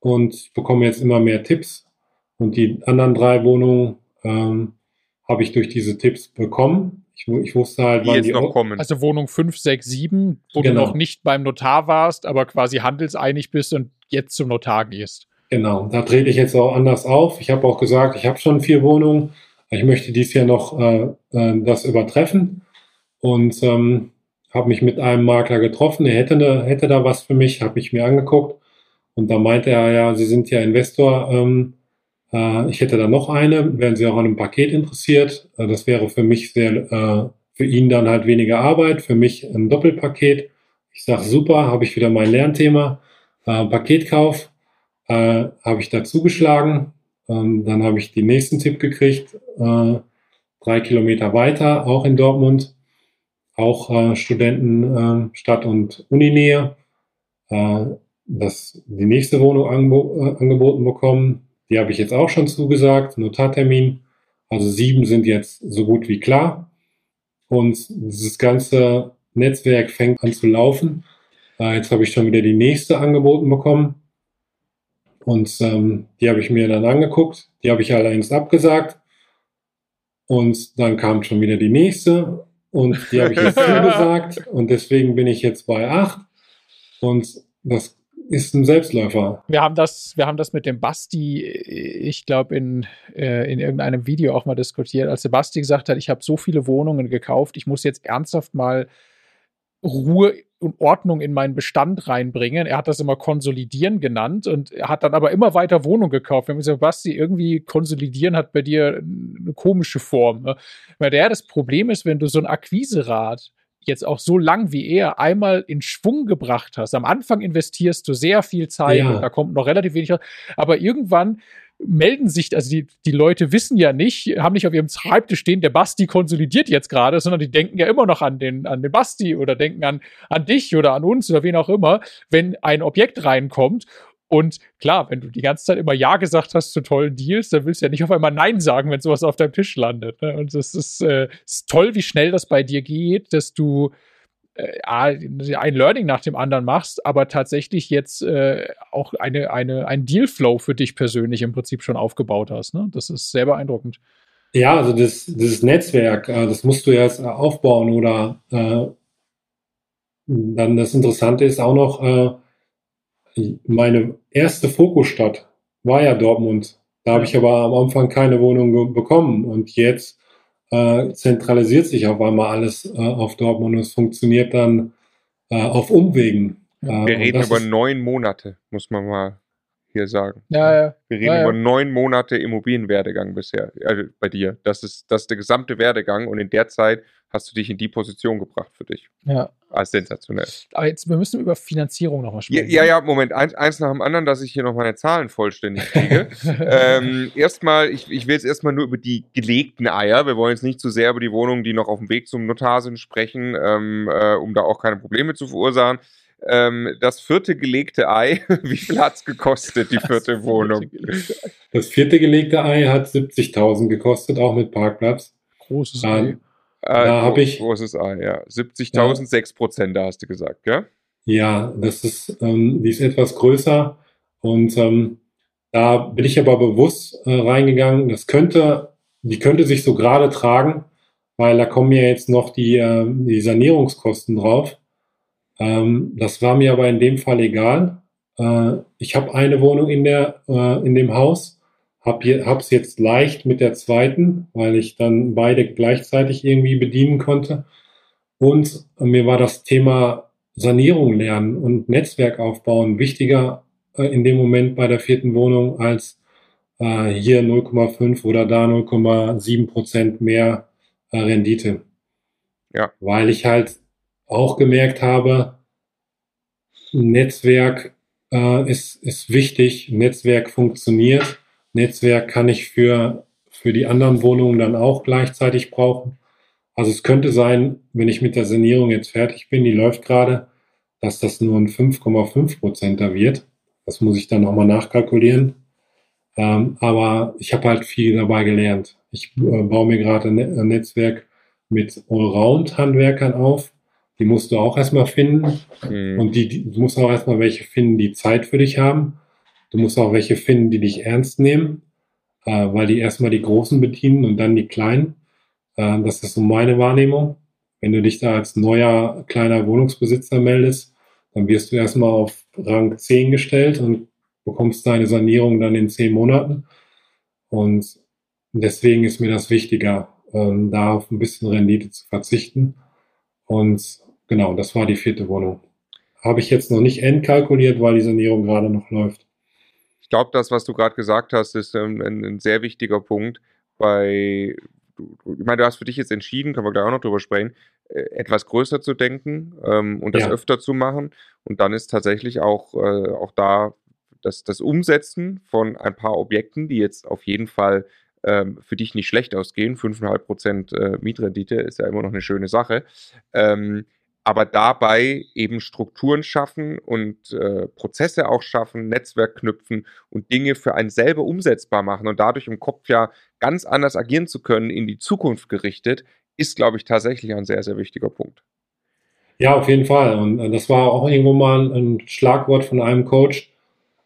Speaker 4: und ich bekomme jetzt immer mehr Tipps. Und die anderen drei Wohnungen ähm, habe ich durch diese Tipps bekommen. Ich, ich wusste halt,
Speaker 1: Die
Speaker 4: wann
Speaker 1: jetzt
Speaker 4: die
Speaker 1: noch kommen.
Speaker 2: Also Wohnung 5, 6, 7, wo
Speaker 4: Genau.
Speaker 2: du noch nicht beim Notar warst, aber quasi handelseinig bist und jetzt zum Notar gehst.
Speaker 4: Genau, da trete ich jetzt auch anders auf. Ich habe auch gesagt, ich habe schon vier Wohnungen. Ich möchte dies Jahr noch äh, äh, das übertreffen und ähm, habe mich mit einem Makler getroffen. Er hätte, ne, hätte da was für mich, habe ich mir angeguckt und da meinte er, ja, Sie sind ja Investor. Ähm, äh, ich hätte da noch eine. Wären Sie auch an einem Paket interessiert? Äh, das wäre für mich sehr, äh, für ihn dann halt weniger Arbeit, für mich ein Doppelpaket. Ich sage, super, habe ich wieder mein Lernthema. Äh, Paketkauf äh, habe ich da zugeschlagen. Ähm, dann habe ich den nächsten Tipp gekriegt, äh, drei Kilometer weiter, auch in Dortmund, auch äh, Studenten, äh, Stadt- und Uninähe, äh, das, die nächste Wohnung angebo äh, angeboten bekommen. Die habe ich jetzt auch schon zugesagt, Notartermin. Also sieben sind jetzt so gut wie klar. Und dieses ganze Netzwerk fängt an zu laufen. Äh, jetzt habe ich schon wieder die nächste angeboten bekommen. Und ähm, die habe ich mir dann angeguckt. Die habe ich allerdings abgesagt. Und dann kam schon wieder die nächste. Und die habe ich jetzt zugesagt. Und deswegen bin ich jetzt bei acht. Und das ist ein Selbstläufer.
Speaker 2: Wir haben das, wir haben das mit dem Basti, ich glaube, in, äh, in irgendeinem Video auch mal diskutiert, als der Basti gesagt hat, ich habe so viele Wohnungen gekauft, ich muss jetzt ernsthaft mal Ruhe und Ordnung in meinen Bestand reinbringen. Er hat das immer konsolidieren genannt und er hat dann aber immer weiter Wohnungen gekauft. Wir haben gesagt, Basti, irgendwie konsolidieren hat bei dir eine komische Form. Ne? Weil der das Problem ist, wenn du so ein Akquiserat jetzt auch so lang wie er einmal in Schwung gebracht hast. Am Anfang investierst du sehr viel Zeit
Speaker 4: Ja.
Speaker 2: und da kommt noch relativ wenig raus. Aber irgendwann melden sich, also die, die Leute wissen ja nicht, haben nicht auf ihrem Schreibtisch stehen, der Basti konsolidiert jetzt gerade, sondern die denken ja immer noch an den, an den Basti oder denken an, an dich oder an uns oder wen auch immer, wenn ein Objekt reinkommt. Und klar, wenn du die ganze Zeit immer Ja gesagt hast zu tollen Deals, dann willst du ja nicht auf einmal Nein sagen, wenn sowas auf deinem Tisch landet. Ne? Und es ist, äh, ist toll, wie schnell das bei dir geht, dass du ein Learning nach dem anderen machst, aber tatsächlich jetzt äh, auch eine, eine, ein Dealflow für dich persönlich im Prinzip schon aufgebaut hast. Ne? Das ist sehr beeindruckend.
Speaker 4: Ja, also das, dieses Netzwerk, äh, das musst du erst aufbauen oder äh, dann das Interessante ist auch noch, äh, meine erste Fokusstadt war ja Dortmund. Da habe ich aber am Anfang keine Wohnung bekommen und jetzt äh, zentralisiert sich auf einmal alles äh, auf Dortmund und es funktioniert dann äh, auf Umwegen.
Speaker 1: Wir äh, reden über neun Monate, muss man mal hier sagen.
Speaker 2: Ja, ja.
Speaker 1: Wir reden
Speaker 2: ja,
Speaker 1: über neun Monate Immobilienwerdegang bisher, also bei dir. Das ist, das ist der gesamte Werdegang und in der Zeit hast du dich in die Position gebracht für dich.
Speaker 2: Ja.
Speaker 1: Als sensationell.
Speaker 2: Aber jetzt, wir müssen über Finanzierung nochmal sprechen.
Speaker 1: Ja, ja, Moment, eins, eins nach dem anderen, dass ich hier noch meine Zahlen vollständig kriege. ähm, erstmal, ich, ich will jetzt erstmal nur über die gelegten Eier. Wir wollen jetzt nicht zu sehr über die Wohnungen, die noch auf dem Weg zum Notar sind, sprechen, ähm, äh, um da auch keine Probleme zu verursachen. Ähm, das vierte gelegte Ei, wie viel hat es gekostet, die vierte das Wohnung?
Speaker 4: Das vierte gelegte Ei hat 70.000 gekostet, auch mit Parkplatz.
Speaker 2: Großes Ei.
Speaker 1: Äh, da habe ich. Großes Ei, ja. 70.000, ja. 6 Prozent, da hast du gesagt, gell?
Speaker 4: Ja, das ist, ähm, die ist etwas größer und ähm, da bin ich aber bewusst äh, reingegangen. Das könnte, die könnte sich so gerade tragen, weil da kommen ja jetzt noch die, äh, die Sanierungskosten drauf. Ähm, das war mir aber in dem Fall egal. Äh, ich habe eine Wohnung in der äh, in dem Haus habe es jetzt leicht mit der zweiten, weil ich dann beide gleichzeitig irgendwie bedienen konnte. Und mir war das Thema Sanierung lernen und Netzwerk aufbauen wichtiger äh, in dem Moment bei der vierten Wohnung als äh, hier 0,5 oder da 0,7 Prozent mehr äh, Rendite.
Speaker 1: Ja.
Speaker 4: Weil ich halt auch gemerkt habe, Netzwerk äh, ist, ist wichtig, Netzwerk funktioniert Netzwerk kann ich für, für die anderen Wohnungen dann auch gleichzeitig brauchen. Also es könnte sein, wenn ich mit der Sanierung jetzt fertig bin, die läuft gerade, dass das nur ein 5,5 Prozenter wird. Das muss ich dann nochmal nachkalkulieren. Ähm, aber ich habe halt viel dabei gelernt. Ich äh, baue mir gerade ein, ein Netzwerk mit Allround-Handwerkern auf. Die musst du auch erstmal finden. Mhm. Und die, die, du musst auch erstmal welche finden, die Zeit für dich haben. Du musst auch welche finden, die dich ernst nehmen, äh, weil die erstmal die Großen bedienen und dann die Kleinen. Äh, das ist so meine Wahrnehmung. Wenn du dich da als neuer kleiner Wohnungsbesitzer meldest, dann wirst du erstmal auf Rang 10 gestellt und bekommst deine Sanierung dann in 10 Monaten. Und deswegen ist mir das wichtiger, ähm, da auf ein bisschen Rendite zu verzichten. Und genau, das war die vierte Wohnung. Habe ich jetzt noch nicht endkalkuliert, weil die Sanierung gerade noch läuft.
Speaker 1: Ich glaube, das, was du gerade gesagt hast, ist ähm, ein, ein, sehr wichtiger Punkt. Bei, ich meine, du hast für dich jetzt entschieden, können wir gleich auch noch drüber sprechen, äh, etwas größer zu denken ähm, und das ja. öfter zu machen. Und dann ist tatsächlich auch, äh, auch da das, das Umsetzen von ein paar Objekten, die jetzt auf jeden Fall ähm, für dich nicht schlecht ausgehen. 5,5% äh, Mietrendite ist ja immer noch eine schöne Sache. Ähm, aber dabei eben Strukturen schaffen und äh, Prozesse auch schaffen, Netzwerk knüpfen und Dinge für einen selber umsetzbar machen und dadurch im Kopf ja ganz anders agieren zu können, in die Zukunft gerichtet, ist, glaube ich, tatsächlich ein sehr, sehr wichtiger Punkt.
Speaker 4: Ja, auf jeden Fall. Und äh, das war auch irgendwo mal ein Schlagwort von einem Coach.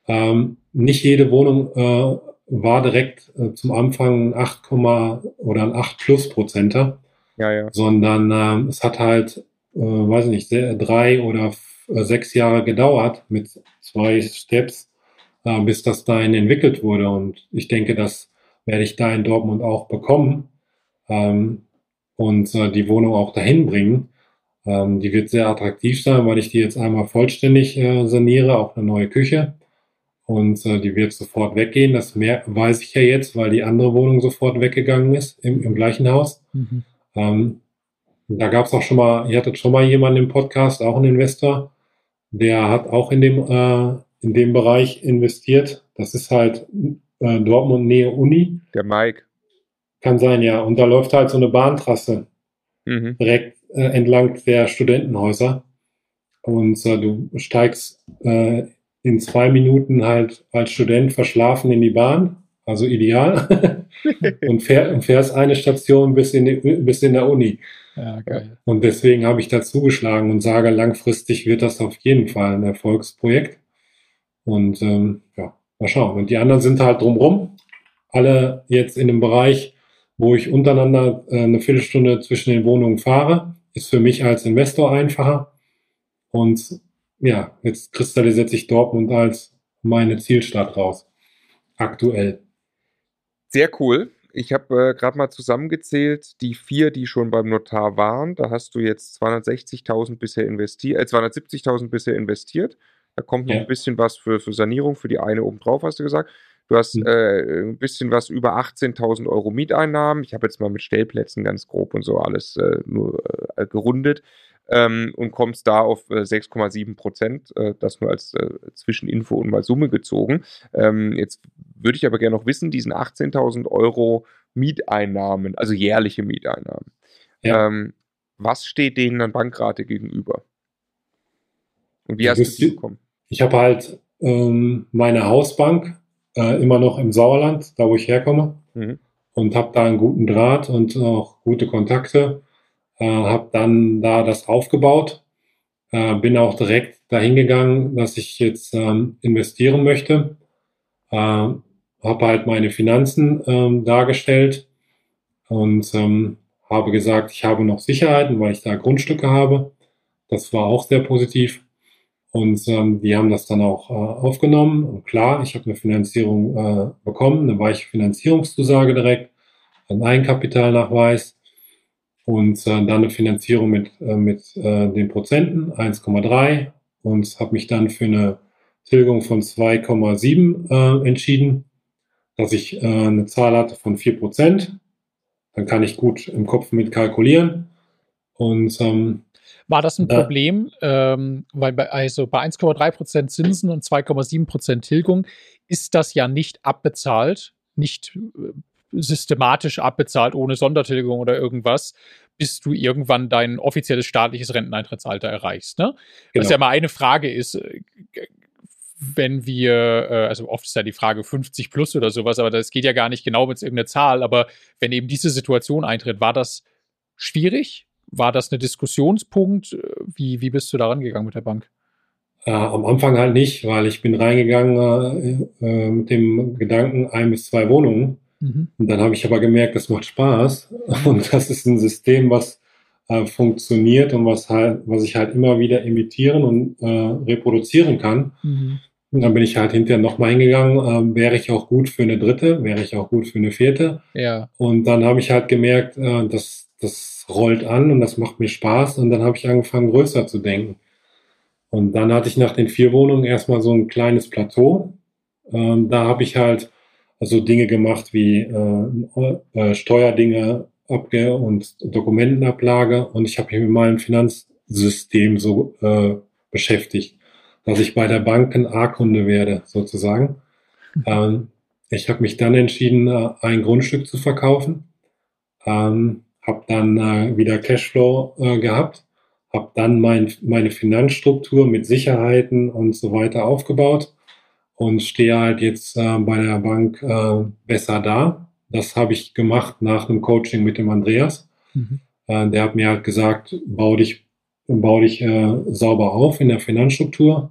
Speaker 4: Ähm, nicht jede Wohnung äh, war direkt äh, zum Anfang ein 8, oder ein 8 plus Prozenter.
Speaker 1: Ja, ja.
Speaker 4: Sondern ähm, es hat halt äh, weiß nicht, drei oder äh, sechs Jahre gedauert mit zwei Steps, äh, bis das dahin entwickelt wurde. Und ich denke, das werde ich da in Dortmund auch bekommen ähm, und äh, die Wohnung auch dahin bringen. Ähm, die wird sehr attraktiv sein, weil ich die jetzt einmal vollständig äh, saniere, auch eine neue Küche. Und äh, die wird sofort weggehen. Das mehr weiß ich ja jetzt, weil die andere Wohnung sofort weggegangen ist im, im gleichen Haus. Mhm. Ähm, da gab es auch schon mal, ihr hattet schon mal jemanden im Podcast, auch ein Investor, der hat auch in dem, äh, in dem Bereich investiert. Das ist halt äh, Dortmund Nähe Uni.
Speaker 1: Der Mike.
Speaker 4: Kann sein, ja. Und da läuft halt so eine Bahntrasse mhm. direkt äh, entlang der Studentenhäuser. Und äh, du steigst äh, in zwei Minuten halt als Student verschlafen in die Bahn. Also ideal. und, fähr, und fährst eine Station bis in, die, bis in der Uni.
Speaker 2: Ja.
Speaker 4: Und deswegen habe ich da zugeschlagen und sage, langfristig wird das auf jeden Fall ein Erfolgsprojekt. Und ähm, ja, mal schauen. Und die anderen sind halt drumrum. Alle jetzt in dem Bereich, wo ich untereinander äh, eine Viertelstunde zwischen den Wohnungen fahre, ist für mich als Investor einfacher. Und ja, jetzt kristallisiert sich Dortmund als meine Zielstadt raus. Aktuell.
Speaker 1: Sehr cool. Ich habe äh, gerade mal zusammengezählt, die vier, die schon beim Notar waren. Da hast du jetzt 260.000 bisher investiert, äh, 270.000 bisher investiert. Da kommt noch
Speaker 4: Ja.
Speaker 1: ein bisschen was für, für Sanierung, für die eine obendrauf, hast du gesagt. Du hast
Speaker 4: Mhm.
Speaker 1: äh, ein bisschen was über 18.000 Euro Mieteinnahmen. Ich habe jetzt mal mit Stellplätzen ganz grob und so alles äh, nur äh, gerundet ähm, und kommst da auf äh, 6,7 Prozent. Äh, das nur als äh, Zwischeninfo und mal Summe gezogen. Ähm, jetzt würde ich aber gerne noch wissen, diesen 18.000 Euro Mieteinnahmen, also jährliche Mieteinnahmen,
Speaker 4: Ja.
Speaker 1: ähm, was steht denen an Bankrate gegenüber? Und wie hast du die- bekommen?
Speaker 4: Ich habe halt ähm, meine Hausbank äh, immer noch im Sauerland, da wo ich herkomme,
Speaker 1: Mhm.
Speaker 4: und habe da einen guten Draht und auch gute Kontakte. Äh, habe dann da das aufgebaut. Äh, bin auch direkt dahin gegangen, dass ich jetzt ähm, investieren möchte. Äh, habe halt meine Finanzen ähm, dargestellt und ähm, habe gesagt, ich habe noch Sicherheiten, weil ich da Grundstücke habe. Das war auch sehr positiv. Und ähm, die haben das dann auch äh, aufgenommen. Und klar, ich habe eine Finanzierung äh, bekommen, eine weiche Finanzierungszusage direkt, einen Eigenkapitalnachweis und äh, dann eine Finanzierung mit, äh, mit äh, den Prozenten, 1,3 und habe mich dann für eine Tilgung von 2,7 äh, entschieden, dass ich äh, eine Zahl hatte von 4 Prozent. Dann kann ich gut im Kopf mit kalkulieren. Und ähm,
Speaker 2: War das ein
Speaker 4: Ja.
Speaker 2: Problem? Ähm, weil bei, also bei 1,3% Zinsen und 2,7% Tilgung ist das ja nicht abbezahlt, nicht äh, systematisch abbezahlt ohne Sondertilgung oder irgendwas, bis du irgendwann dein offizielles staatliches Renteneintrittsalter erreichst. Ne? Was
Speaker 4: Genau.
Speaker 2: ja mal eine Frage ist, äh, wenn wir, äh, also oft ist ja die Frage 50 plus oder sowas, aber das geht ja gar nicht genau mit irgendeiner Zahl, aber wenn eben diese Situation eintritt, war das schwierig? War das ein Diskussionspunkt? Wie, wie bist du da rangegangen mit der Bank?
Speaker 4: Äh, am Anfang halt nicht, weil ich bin reingegangen äh, äh, mit dem Gedanken ein bis zwei Wohnungen.
Speaker 2: Mhm.
Speaker 4: Und dann habe ich aber gemerkt, das macht Spaß. Und das ist ein System, was äh, funktioniert und was halt, was ich halt immer wieder imitieren und äh, reproduzieren kann.
Speaker 2: Mhm.
Speaker 4: Und dann bin ich halt hinterher nochmal hingegangen, äh, wäre ich auch gut für eine dritte, wäre ich auch gut für eine vierte.
Speaker 2: Ja.
Speaker 4: Und dann habe ich halt gemerkt, äh, das, das rollt an und das macht mir Spaß. Und dann habe ich angefangen, größer zu denken. Und dann hatte ich nach den vier Wohnungen erstmal so ein kleines Plateau. Ähm, da habe ich halt also Dinge gemacht wie äh, äh, Steuerdinge abge und Dokumentenablage. Und ich habe mich mit meinem Finanzsystem so äh, beschäftigt, dass ich bei der Bank ein A-Kunde werde, sozusagen. Ähm, ich habe mich dann entschieden, äh, ein Grundstück zu verkaufen. Ähm, habe dann äh, wieder Cashflow äh, gehabt, habe dann mein, meine Finanzstruktur mit Sicherheiten und so weiter aufgebaut und stehe halt jetzt äh, bei der Bank äh, besser da. Das habe ich gemacht nach einem Coaching mit dem Andreas.
Speaker 2: Mhm.
Speaker 4: Äh, der hat mir halt gesagt, bau dich, bau dich äh, sauber auf in der Finanzstruktur,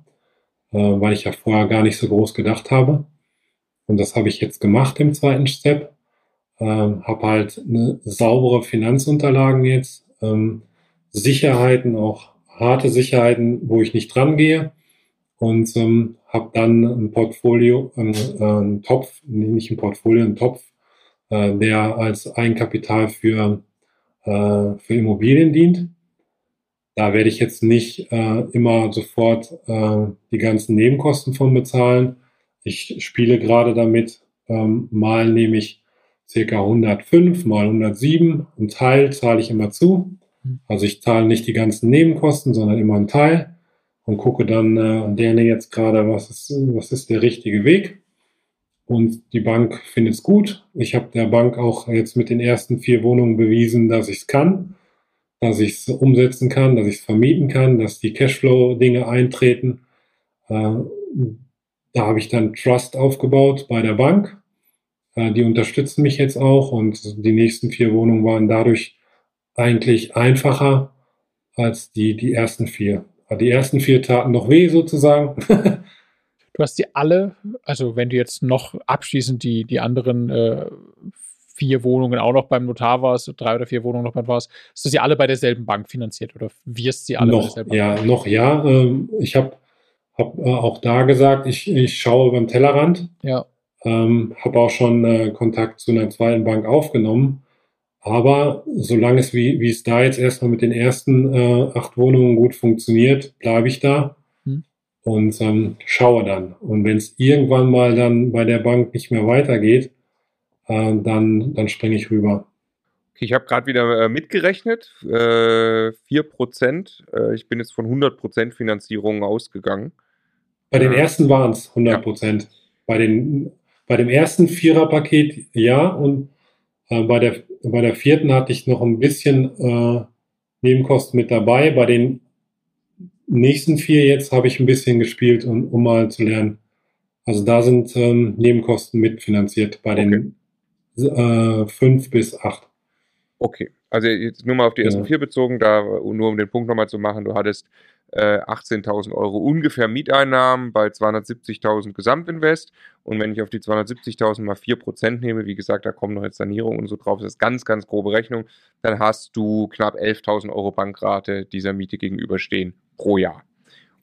Speaker 4: äh, weil ich ja vorher gar nicht so groß gedacht habe. Und das habe ich jetzt gemacht im zweiten Step. Ähm, habe halt eine saubere Finanzunterlagen jetzt, ähm, Sicherheiten, auch harte Sicherheiten, wo ich nicht dran gehe und ähm, habe dann ein Portfolio, ein, äh, einen Topf, nicht ein Portfolio, einen Topf, äh, der als Eigenkapital für, äh, für Immobilien dient. Da werde ich jetzt nicht äh, immer sofort äh, die ganzen Nebenkosten von bezahlen. Ich spiele gerade damit, ähm, mal nehme ich circa 105 mal 107. Ein Teil zahle ich immer zu. Also ich zahle nicht die ganzen Nebenkosten, sondern immer einen Teil und gucke dann, äh, lerne jetzt gerade, was ist, was ist der richtige Weg. Und die Bank findet es gut. Ich habe der Bank auch jetzt mit den ersten vier Wohnungen bewiesen, dass ich es kann, dass ich es umsetzen kann, dass ich es vermieten kann, dass die Cashflow-Dinge eintreten. Äh, da habe ich dann Trust aufgebaut bei der Bank. Äh, die unterstützen mich jetzt auch und die nächsten vier Wohnungen waren dadurch eigentlich einfacher als die, die ersten vier. Die ersten vier taten noch weh sozusagen.
Speaker 2: du hast die alle, also wenn du jetzt noch abschließend die, die anderen äh, vier Wohnungen auch noch beim Notar warst, drei oder vier Wohnungen noch beim warst, hast du sie alle bei derselben Bank finanziert oder wirst sie alle
Speaker 4: noch,
Speaker 2: bei derselben
Speaker 4: Bank?
Speaker 2: Ja,
Speaker 4: noch ja. Ähm, ich habe hab, äh, auch da gesagt, ich, ich schaue beim Tellerrand.
Speaker 2: Ja.
Speaker 4: Ähm, habe auch schon äh, Kontakt zu einer zweiten Bank aufgenommen. Aber solange es, wie, wie es da jetzt erstmal mit den ersten äh, acht Wohnungen gut funktioniert, bleibe ich da hm. und ähm, schaue dann. Und wenn es irgendwann mal dann bei der Bank nicht mehr weitergeht, äh, dann, dann springe ich rüber.
Speaker 1: Okay, ich habe gerade wieder äh, mitgerechnet, äh, 4%. Äh, ich bin jetzt von 100% Finanzierung ausgegangen.
Speaker 4: Bei den ersten waren es 100%. Ja. Bei, den, bei dem ersten Viererpaket ja und äh, bei, der, bei der vierten hatte ich noch ein bisschen äh, Nebenkosten mit dabei. Bei den nächsten vier jetzt habe ich ein bisschen gespielt, um, um mal zu lernen. Also da sind ähm, Nebenkosten mitfinanziert bei den äh, fünf bis acht.
Speaker 1: Okay, also jetzt nur mal auf die ersten ja. vier bezogen, da nur um den Punkt nochmal zu machen, du hattest äh, 18.000 Euro ungefähr Mieteinnahmen bei 270.000 Gesamtinvest. Und wenn ich auf die 270.000 mal 4% nehme, wie gesagt, da kommen noch jetzt Sanierung und so drauf, das ist ganz, ganz grobe Rechnung, dann hast du knapp 11.000 Euro Bankrate dieser Miete gegenüberstehen pro Jahr.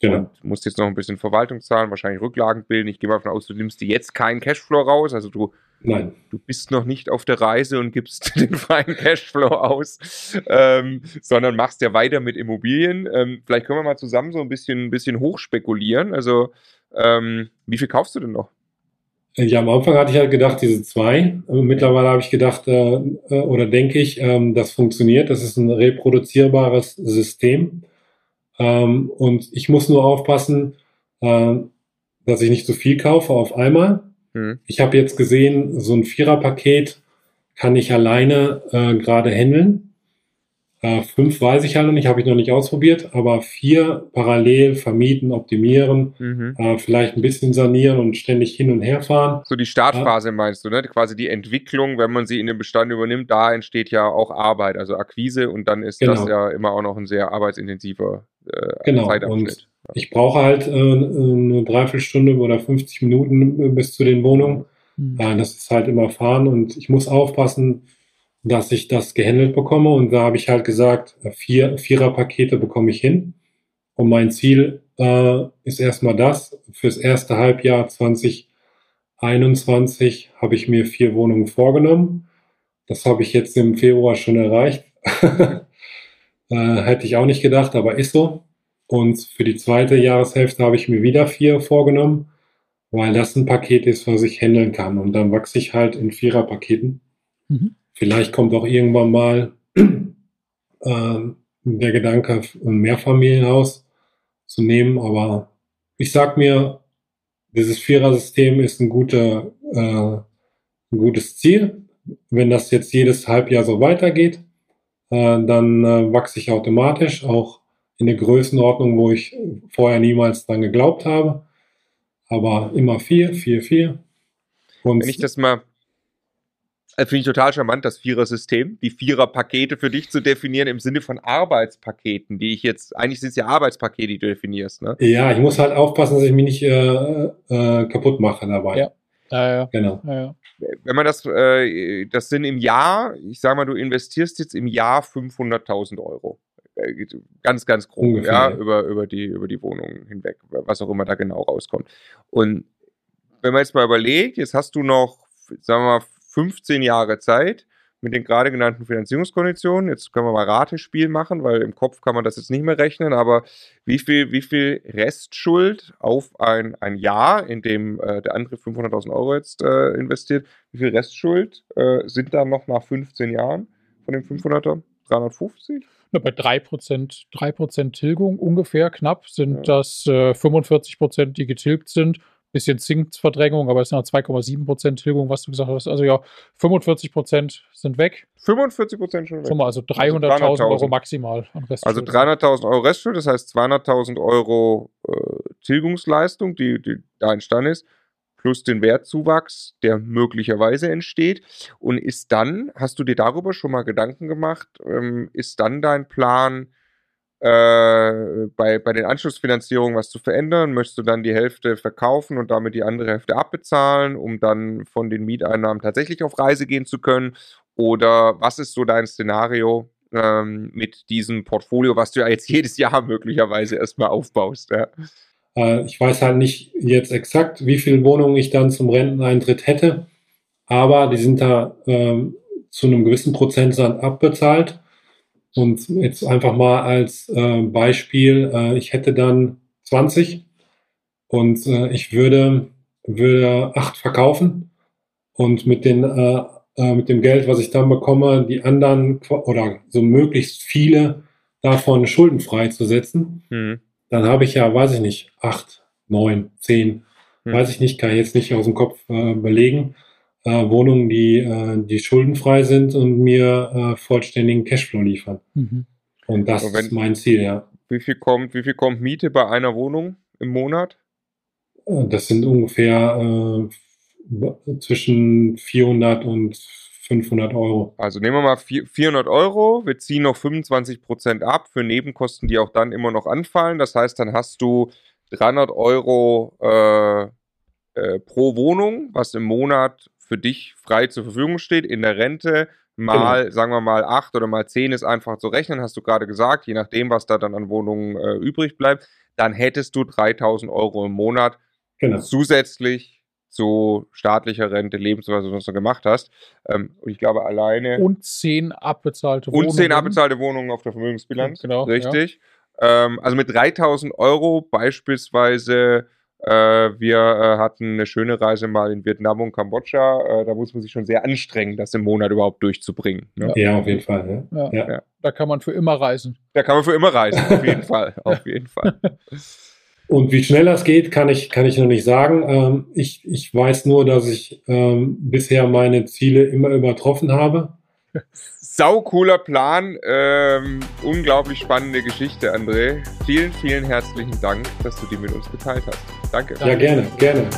Speaker 1: Genau. Und musst jetzt noch ein bisschen Verwaltung zahlen, wahrscheinlich Rücklagen bilden. Ich gehe mal davon aus, du nimmst dir jetzt keinen Cashflow raus. Also du,
Speaker 4: Nein.
Speaker 1: du bist noch nicht auf der Reise und gibst den freien Cashflow aus, ähm, sondern machst ja weiter mit Immobilien. Ähm, vielleicht können wir mal zusammen so ein bisschen, ein bisschen hochspekulieren. Also ähm, wie viel kaufst du denn noch?
Speaker 4: Ja, am Anfang hatte ich halt gedacht, diese zwei. Mittlerweile habe ich gedacht äh, äh oder denke ich, ähm, das funktioniert. Das ist ein reproduzierbares System. Ähm, und ich muss nur aufpassen, äh, dass ich nicht zu viel kaufe auf einmal. Mhm. Ich habe jetzt gesehen, so ein Viererpaket kann ich alleine äh, gerade handeln. Äh, fünf weiß ich halt noch nicht, habe ich noch nicht ausprobiert, aber vier parallel vermieten, optimieren, mhm. äh, vielleicht ein bisschen sanieren und ständig hin und her fahren.
Speaker 1: So die Startphase meinst du, ne? Quasi die Entwicklung, wenn man sie in den Bestand übernimmt, da entsteht ja auch Arbeit, also Akquise und dann ist genau. das ja immer auch noch ein sehr arbeitsintensiver
Speaker 4: äh, genau. Zeitabschnitt. Und ich brauche halt äh, eine Dreiviertelstunde oder 50 Minuten bis zu den Wohnungen. Mhm. das ist halt immer fahren und ich muss aufpassen, dass ich das gehandelt bekomme. Und da habe ich halt gesagt, vier Vierer-Pakete bekomme ich hin. Und mein Ziel äh, ist erstmal das. Fürs erste Halbjahr 2021 habe ich mir vier Wohnungen vorgenommen. Das habe ich jetzt im Februar schon erreicht. äh, hätte ich auch nicht gedacht, aber ist so. Und für die zweite Jahreshälfte habe ich mir wieder vier vorgenommen, weil das ein Paket ist, was ich handeln kann. Und dann wachse ich halt in Vierer-Paketen. Mhm. Vielleicht kommt auch irgendwann mal äh, der Gedanke, ein Mehrfamilienhaus zu nehmen, aber ich sag mir, dieses Vierer-System ist ein, guter, äh, ein gutes Ziel. Wenn das jetzt jedes Halbjahr so weitergeht, äh, dann äh, wachse ich automatisch auch in eine Größenordnung, wo ich vorher niemals dran geglaubt habe. Aber immer vier, vier, vier.
Speaker 1: Und Wenn ich das mal also Finde ich total charmant, das Vierer-System, die Vierer-Pakete für dich zu definieren im Sinne von Arbeitspaketen, die ich jetzt, eigentlich sind es ja Arbeitspakete, die du definierst, ne?
Speaker 4: Ja, ich muss halt aufpassen, dass ich mich nicht äh, äh, kaputt mache dabei.
Speaker 2: Ja. Ja, ja.
Speaker 4: Genau.
Speaker 2: Ja, ja.
Speaker 1: Wenn man das, äh, das sind im Jahr, ich sage mal, du investierst jetzt im Jahr 500.000 Euro. Äh, ganz, ganz grob, Ungefähr, ja, ja, Über, über, die, über die Wohnung hinweg, was auch immer da genau rauskommt. Und wenn man jetzt mal überlegt, jetzt hast du noch, sagen wir mal, 15 Jahre Zeit mit den gerade genannten Finanzierungskonditionen. Jetzt können wir mal Ratespiel machen, weil im Kopf kann man das jetzt nicht mehr rechnen, aber wie viel, wie viel Restschuld auf ein, ein Jahr, in dem äh, der andere 500.000 Euro jetzt äh, investiert, wie viel Restschuld äh, sind da noch nach 15 Jahren von dem 500er? 350?
Speaker 2: Na, bei 3%, 3 Tilgung ungefähr knapp sind ja. das äh, 45%, die getilgt sind bisschen Zinsverdrängung, aber es sind noch 2,7% Tilgung, was du gesagt hast. Also ja, 45% sind weg.
Speaker 1: 45% schon weg.
Speaker 2: Mal, also 300.000 also Euro maximal
Speaker 1: an Restschuld. Also 300.000 Euro Restschuld, das heißt 200.000 Euro äh, Tilgungsleistung, die, die da entstanden ist, plus den Wertzuwachs, der möglicherweise entsteht. Und ist dann, hast du dir darüber schon mal Gedanken gemacht, ähm, ist dann dein Plan, äh, bei, bei den Anschlussfinanzierungen was zu verändern? Möchtest du dann die Hälfte verkaufen und damit die andere Hälfte abbezahlen, um dann von den Mieteinnahmen tatsächlich auf Reise gehen zu können? Oder was ist so dein Szenario ähm, mit diesem Portfolio, was du ja jetzt jedes Jahr möglicherweise erstmal aufbaust? Ja?
Speaker 4: Äh, ich weiß halt nicht jetzt exakt, wie viele Wohnungen ich dann zum Renteneintritt hätte, aber die sind da ähm, zu einem gewissen Prozentsatz abbezahlt. Und jetzt einfach mal als äh, Beispiel, äh, ich hätte dann 20 und äh, ich würde, würde 8 verkaufen und mit, den, äh, äh, mit dem Geld, was ich dann bekomme, die anderen oder so möglichst viele davon schuldenfrei zu setzen. Mhm. Dann habe ich ja, weiß ich nicht, 8, 9, 10, mhm. weiß ich nicht, kann ich jetzt nicht aus dem Kopf äh, belegen äh, Wohnungen, die, äh, die schuldenfrei sind und mir äh, vollständigen Cashflow liefern. Mhm. Und das wenn, ist mein Ziel, ja.
Speaker 1: Wie viel, kommt, wie viel kommt Miete bei einer Wohnung im Monat?
Speaker 4: Äh, das sind ungefähr äh, zwischen 400 und 500 Euro.
Speaker 1: Also nehmen wir mal 400 Euro, wir ziehen noch 25 Prozent ab für Nebenkosten, die auch dann immer noch anfallen. Das heißt, dann hast du 300 Euro äh, äh, pro Wohnung, was im Monat für dich frei zur Verfügung steht in der Rente, mal, genau. sagen wir mal, acht oder mal zehn ist einfach zu rechnen, hast du gerade gesagt, je nachdem, was da dann an Wohnungen äh, übrig bleibt, dann hättest du 3000 Euro im Monat genau. zusätzlich zu staatlicher Rente, Lebensweise, was du gemacht hast. Ähm, und ich glaube, alleine.
Speaker 2: Und zehn abbezahlte
Speaker 1: Wohnungen. Und zehn abbezahlte Wohnungen auf der Vermögensbilanz. Genau. Richtig. Ja. Ähm, also mit 3000 Euro beispielsweise wir äh, hatten eine schöne Reise mal in Vietnam und Kambodscha. Äh, da muss man sich schon sehr anstrengen, das im Monat überhaupt durchzubringen.
Speaker 4: Ne? Ja, auf jeden Fall.
Speaker 2: Ja. Ja. ja. Da kann man für immer reisen.
Speaker 1: Da kann man für immer reisen, auf jeden Fall. Auf jeden Fall.
Speaker 4: Und wie schnell das geht, kann ich, kann ich noch nicht sagen. Ähm, ich, ich weiß nur, dass ich ähm, bisher meine Ziele immer übertroffen habe.
Speaker 1: Sau cooler Plan. Ähm, unglaublich spannende Geschichte, André. Vielen, vielen herzlichen Dank, dass du die mit uns geteilt hast. Danke.
Speaker 4: Ja, gerne, gerne.